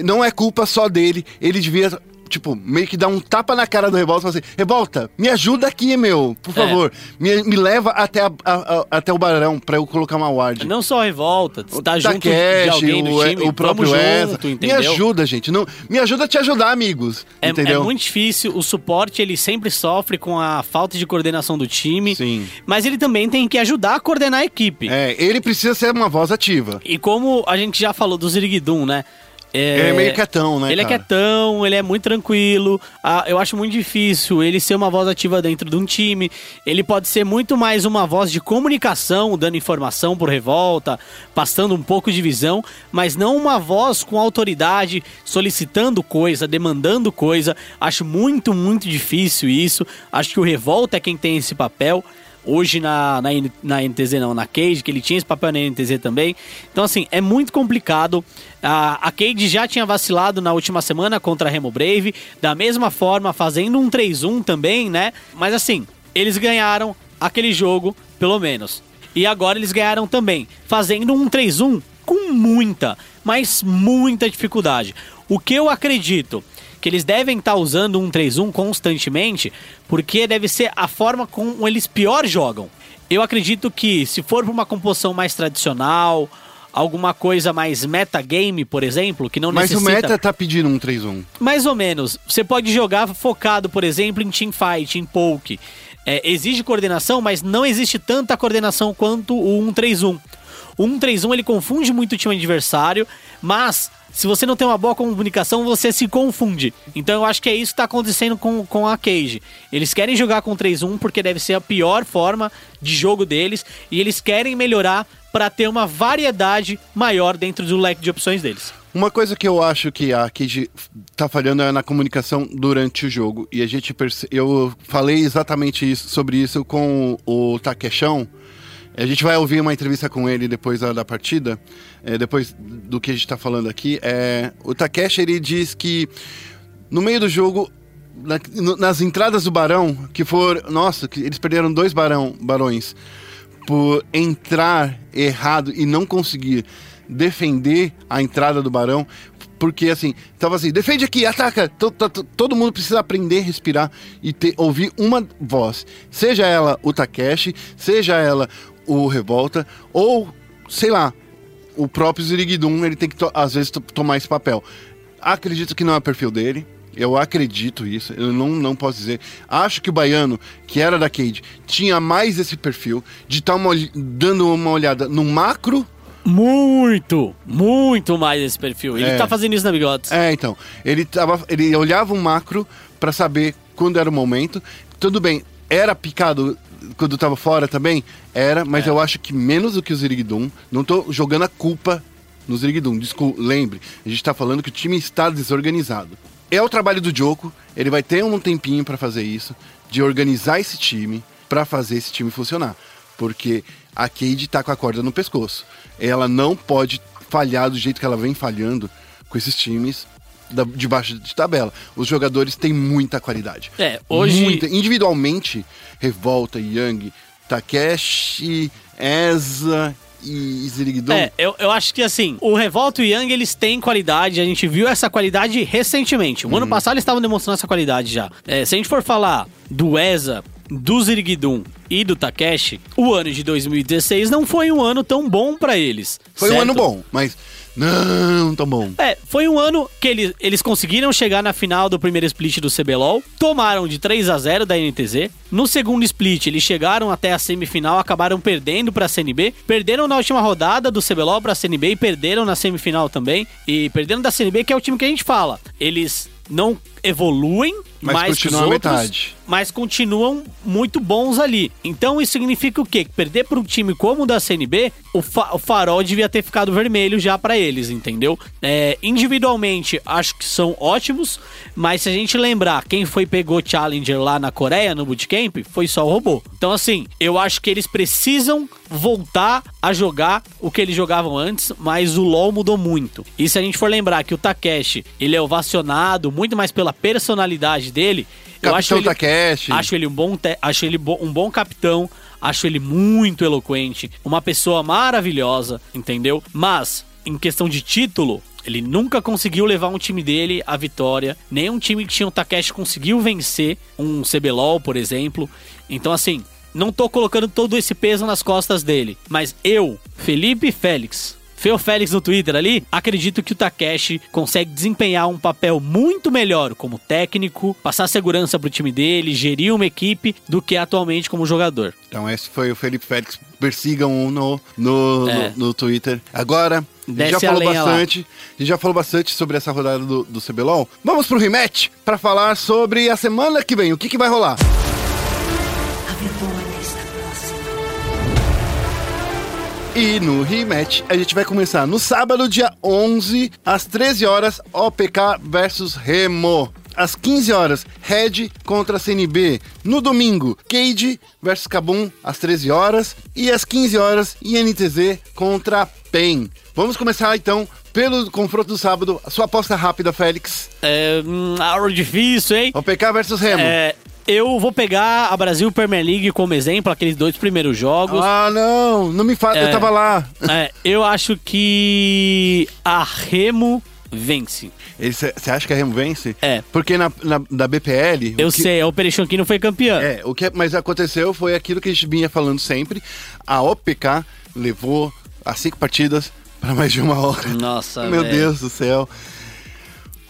Não é culpa só dele, ele devia. Tipo, meio que dar um tapa na cara do Revolta e falar assim: Revolta, me ajuda aqui, meu, por É. favor. Me, me leva até, a- a- a- até o barão pra eu colocar uma ward. Não só a revolta, tá junto de Takeshi, alguém do o, time, o próprio Eza. junto, Me ajuda, gente. Não, me ajuda a te ajudar, amigos. É, entendeu? é muito difícil, o suporte ele sempre sofre com a falta de coordenação do time, Sim. mas ele também tem que ajudar a coordenar a equipe. É, ele precisa ser uma voz ativa. E como a gente já falou do Zirigdum, né? Ele é meio quietão, né, Ele cara? é quietão, ele é muito tranquilo. Ah, eu acho muito difícil ele ser uma voz ativa dentro de um time. Ele pode ser muito mais uma voz de comunicação, dando informação por revolta, passando um pouco de visão, mas não uma voz com autoridade, solicitando coisa, demandando coisa. Acho muito, muito difícil isso. Acho que o Revolta é quem tem esse papel. Hoje na, na, na NTZ não, na Cage, que ele tinha esse papel na NTZ também. Então, assim, é muito complicado. A, a Cage já tinha vacilado na última semana contra a Remo Brave, da mesma forma, fazendo um 3-1 também, né? Mas assim, eles ganharam aquele jogo, pelo menos. E agora eles ganharam também, fazendo um 3-1 com muita, mas muita dificuldade. O que eu acredito que eles devem estar usando um 3-1 constantemente, porque deve ser a forma como eles pior jogam. Eu acredito que se for para uma composição mais tradicional, alguma coisa mais metagame, por exemplo, que não Mas o necessita... meta tá pedindo um 3-1. Mais ou menos. Você pode jogar focado, por exemplo, em teamfight, em poke. É, exige coordenação, mas não existe tanta coordenação quanto o 1-3-1. O 1-3-1 ele confunde muito o time adversário, mas se você não tem uma boa comunicação, você se confunde. Então eu acho que é isso que está acontecendo com, com a Cage. Eles querem jogar com 3-1 porque deve ser a pior forma de jogo deles e eles querem melhorar para ter uma variedade maior dentro do leque de opções deles. Uma coisa que eu acho que a Cage tá falhando é na comunicação durante o jogo. E a gente perce... eu falei exatamente isso, sobre isso com o Takeshão. A gente vai ouvir uma entrevista com ele depois da, da partida, é, depois do que a gente está falando aqui. É, o Takeshi ele diz que no meio do jogo, na- nas entradas do Barão, que foram. Nossa, que eles perderam dois barão, barões por entrar errado e não conseguir defender a entrada do Barão. Porque assim, tava assim, defende aqui, ataca. To- to- to- Todo mundo precisa aprender a respirar e ter, ouvir uma voz. Seja ela o Takeshi, seja ela o Revolta, ou, sei lá, o próprio Zirigdum, ele tem que, às vezes, to- tomar esse papel. Acredito que não é o perfil dele. Eu acredito isso, eu não, não posso dizer. Acho que o baiano, que era da Cade, tinha mais esse perfil de estar dando uma olhada no macro. Muito, muito mais esse perfil. Ele É. tá fazendo isso na Bigodes. É, então. Ele, tava, ele olhava um macro pra saber quando era o momento. Tudo bem, era picado quando tava fora também? Era, mas eu acho que menos do que o Zirigdum. Não tô jogando a culpa no Zirigdum. Desculpa, lembre, a gente tá falando que o time está desorganizado. É o trabalho do Joko, ele vai ter um tempinho pra fazer isso, de organizar esse time pra fazer esse time funcionar. Porque a Cade tá com a corda no pescoço. Ela não pode falhar do jeito que ela vem falhando com esses times da- de tabela. Os jogadores têm muita qualidade. É, hoje- Muita. Individualmente, Revolta, Young, Takeshi, Eza e Zirigdon. É, eu, eu acho que assim, o Revolta e o Young, eles têm qualidade, a gente viu essa qualidade recentemente. O ano passado eles estavam demonstrando essa qualidade já. É, se a gente for falar do ESA, do Zirigdum e do Takeshi, o ano de 2016 não foi um ano tão bom pra eles. Foi um certo? ano bom, mas não tão bom. É, foi um ano que eles, eles conseguiram chegar na final do primeiro split do CBLOL, tomaram de 3 a 0 da NTZ. No segundo split, eles chegaram até a semifinal, acabaram perdendo pra CNB, perderam na última rodada do CBLOL pra CNB e perderam na semifinal também. E perderam da CNB, que é o time que a gente fala. Eles não evoluem Mas mais que os continuam a outros, metade. mas continuam muito bons ali. Então isso significa o quê? Que perder para um time como o da CNB, o, fa- o farol devia ter ficado vermelho já para eles, entendeu? É, individualmente, acho que são ótimos, mas se a gente lembrar quem foi pegou Challenger lá na Coreia, no Bootcamp, foi só o robô. Então assim, eu acho que eles precisam voltar a jogar o que eles jogavam antes, mas o LoL mudou muito. E se a gente for lembrar que o Takeshi, ele é ovacionado muito mais pela personalidade dele, eu Capitão acho ele, Takeshi. acho ele um bom, te- acho ele bo- um bom capitão, acho ele muito eloquente, uma pessoa maravilhosa, entendeu? Mas em questão de título, ele nunca conseguiu levar um time dele à vitória. Nenhum time que tinha o Takeshi conseguiu vencer um CBLOL, por exemplo. Então assim, não tô colocando todo esse peso nas costas dele, mas eu, Felipe Félix, Feo Félix no Twitter ali, acredito que o Takeshi consegue desempenhar um papel muito melhor como técnico, passar segurança pro time dele, gerir uma equipe, do que atualmente como jogador. Então esse foi o Felipe Félix. Persigam no, no, É. no, no Twitter. Agora, a gente já falou lá. bastante. A gente já falou bastante sobre essa rodada do, do CBLOL. Vamos pro rematch para falar sobre a semana que vem. O que, que vai rolar? A E no rematch, a gente vai começar no sábado, dia 11, às 13 horas, OPK versus Remo. às 15 horas, Red contra CNB. No domingo, Cade versus Kabum às 13 horas. E às 15 horas, INTZ contra PEN. Vamos começar então pelo confronto do sábado. A sua aposta rápida, Félix. É, hum, algo difícil, hein? O PK versus Remo. É, eu vou pegar a Brasil Premier League como exemplo, aqueles dois primeiros jogos. Ah, não, não me fala, eu É. tava lá. É, eu acho que a Remo vence. Você acha que a Remo vence? É. Porque na, na- da BPL. Eu que- sei, a Operation que não foi campeã. É, o que mas aconteceu foi aquilo que a gente vinha falando sempre. A OPK levou as cinco partidas para mais de uma hora. Nossa, Meu velho. Deus do céu.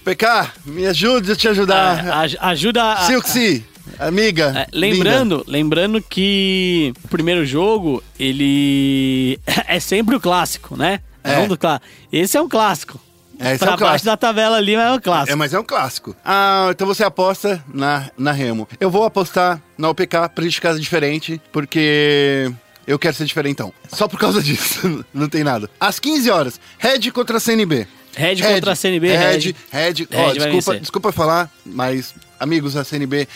PK, me ajude a te É, ajudar. aj- ajuda a, Silksy, amiga. É, lembrando, lembrando que o primeiro jogo, ele [LAUGHS] é sempre o clássico, né? É. Um do Esse é um clássico. É, esse é pra um baixo clássico. da tabela ali, mas é um linda. É, clássico. mas é um clássico. Ah, então você aposta na, na Remo. Eu vou apostar na OPK pra gente ficar diferente, porque eu quero ser diferentão. Só por causa [LAUGHS] disso, não tem nada. Às 15 horas, Red contra CNB. Red contra CNB, Red, Red. Red. Red Ó, vai desculpa, vencer. desculpa falar, mas amigos da CNB,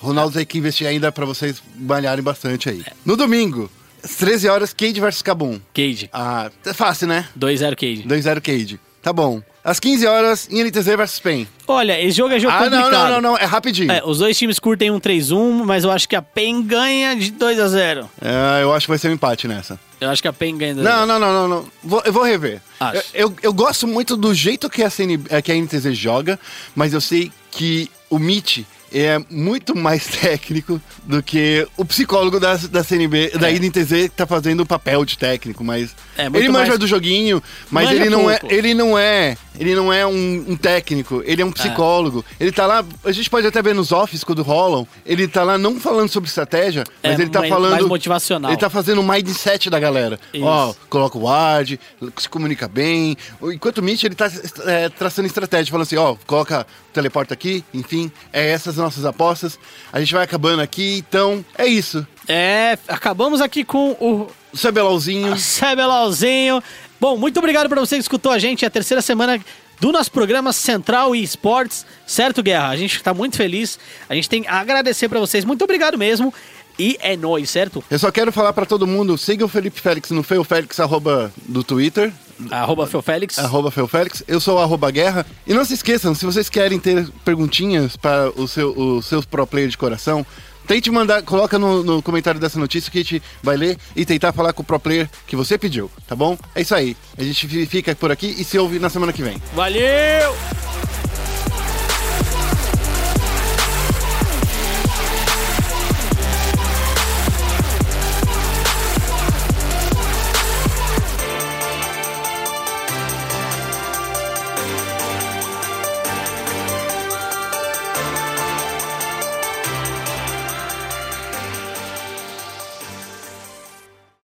Ronaldo tem que investir ainda pra vocês malharem bastante aí. No domingo, às 13 horas, Cade versus Kabum. Cade. Ah, é fácil, né? 2-0 Cade. 2-0 Cade. Tá bom. Às 15 horas, INTZ versus PEN. Olha, esse jogo é jogo Ah, não, complicado. não, não, não, é rapidinho. É, os dois times curtem um 3-1, mas eu acho que a PEN ganha de 2x0. É, eu acho que vai ser um empate nessa. Eu acho que a PEN ganha de 2x0. Não, não, não, não, não. Vou- eu vou rever. Eu, eu, eu gosto muito do jeito que a, CN, eh, que a NTZ joga, mas eu sei que o Mitch é muito mais [LAUGHS] técnico do que o psicólogo da, da CNB, da INTZ que tá fazendo o papel de técnico, mas É, ele manja mais- do joguinho, mas Manja ele não é, ele não é, ele não é um, um técnico, ele é um psicólogo. Ele tá lá, a gente pode até ver nos office quando rolam, ele tá lá não falando sobre estratégia, mas É, ele tá mais- falando mais motivacional. Ele tá fazendo o mindset da galera. Isso. Ó, coloca o ward, se comunica bem. Enquanto o Mitch, ele tá é, traçando estratégia, falando assim, ó, coloca o teleporta aqui, enfim, é essas nossas apostas. A gente vai acabando aqui, então é isso. É, acabamos aqui com o O CBLOLzinho. CBLOLzinho. [LAUGHS] Bom, muito obrigado pra você que escutou a gente. É a terceira semana do nosso programa Central e Esportes, certo, Guerra? A gente tá muito feliz. A gente tem a agradecer pra vocês. Muito obrigado mesmo. E é nóis, certo? Eu só quero falar pra todo mundo, siga o Felipe Félix no Feio Félix, arroba do Twitter, Arroba Felfélix. arroba Feio Félix. Eu sou o arroba Guerra. E não se esqueçam, se vocês querem ter perguntinhas para o seu, os seus pro player de coração, tente mandar, coloca no, no comentário dessa notícia que a gente vai ler e tentar falar com o pro player que você pediu, tá bom? É isso aí. A gente fi- fica por aqui e se ouve na semana que vem. Valeu!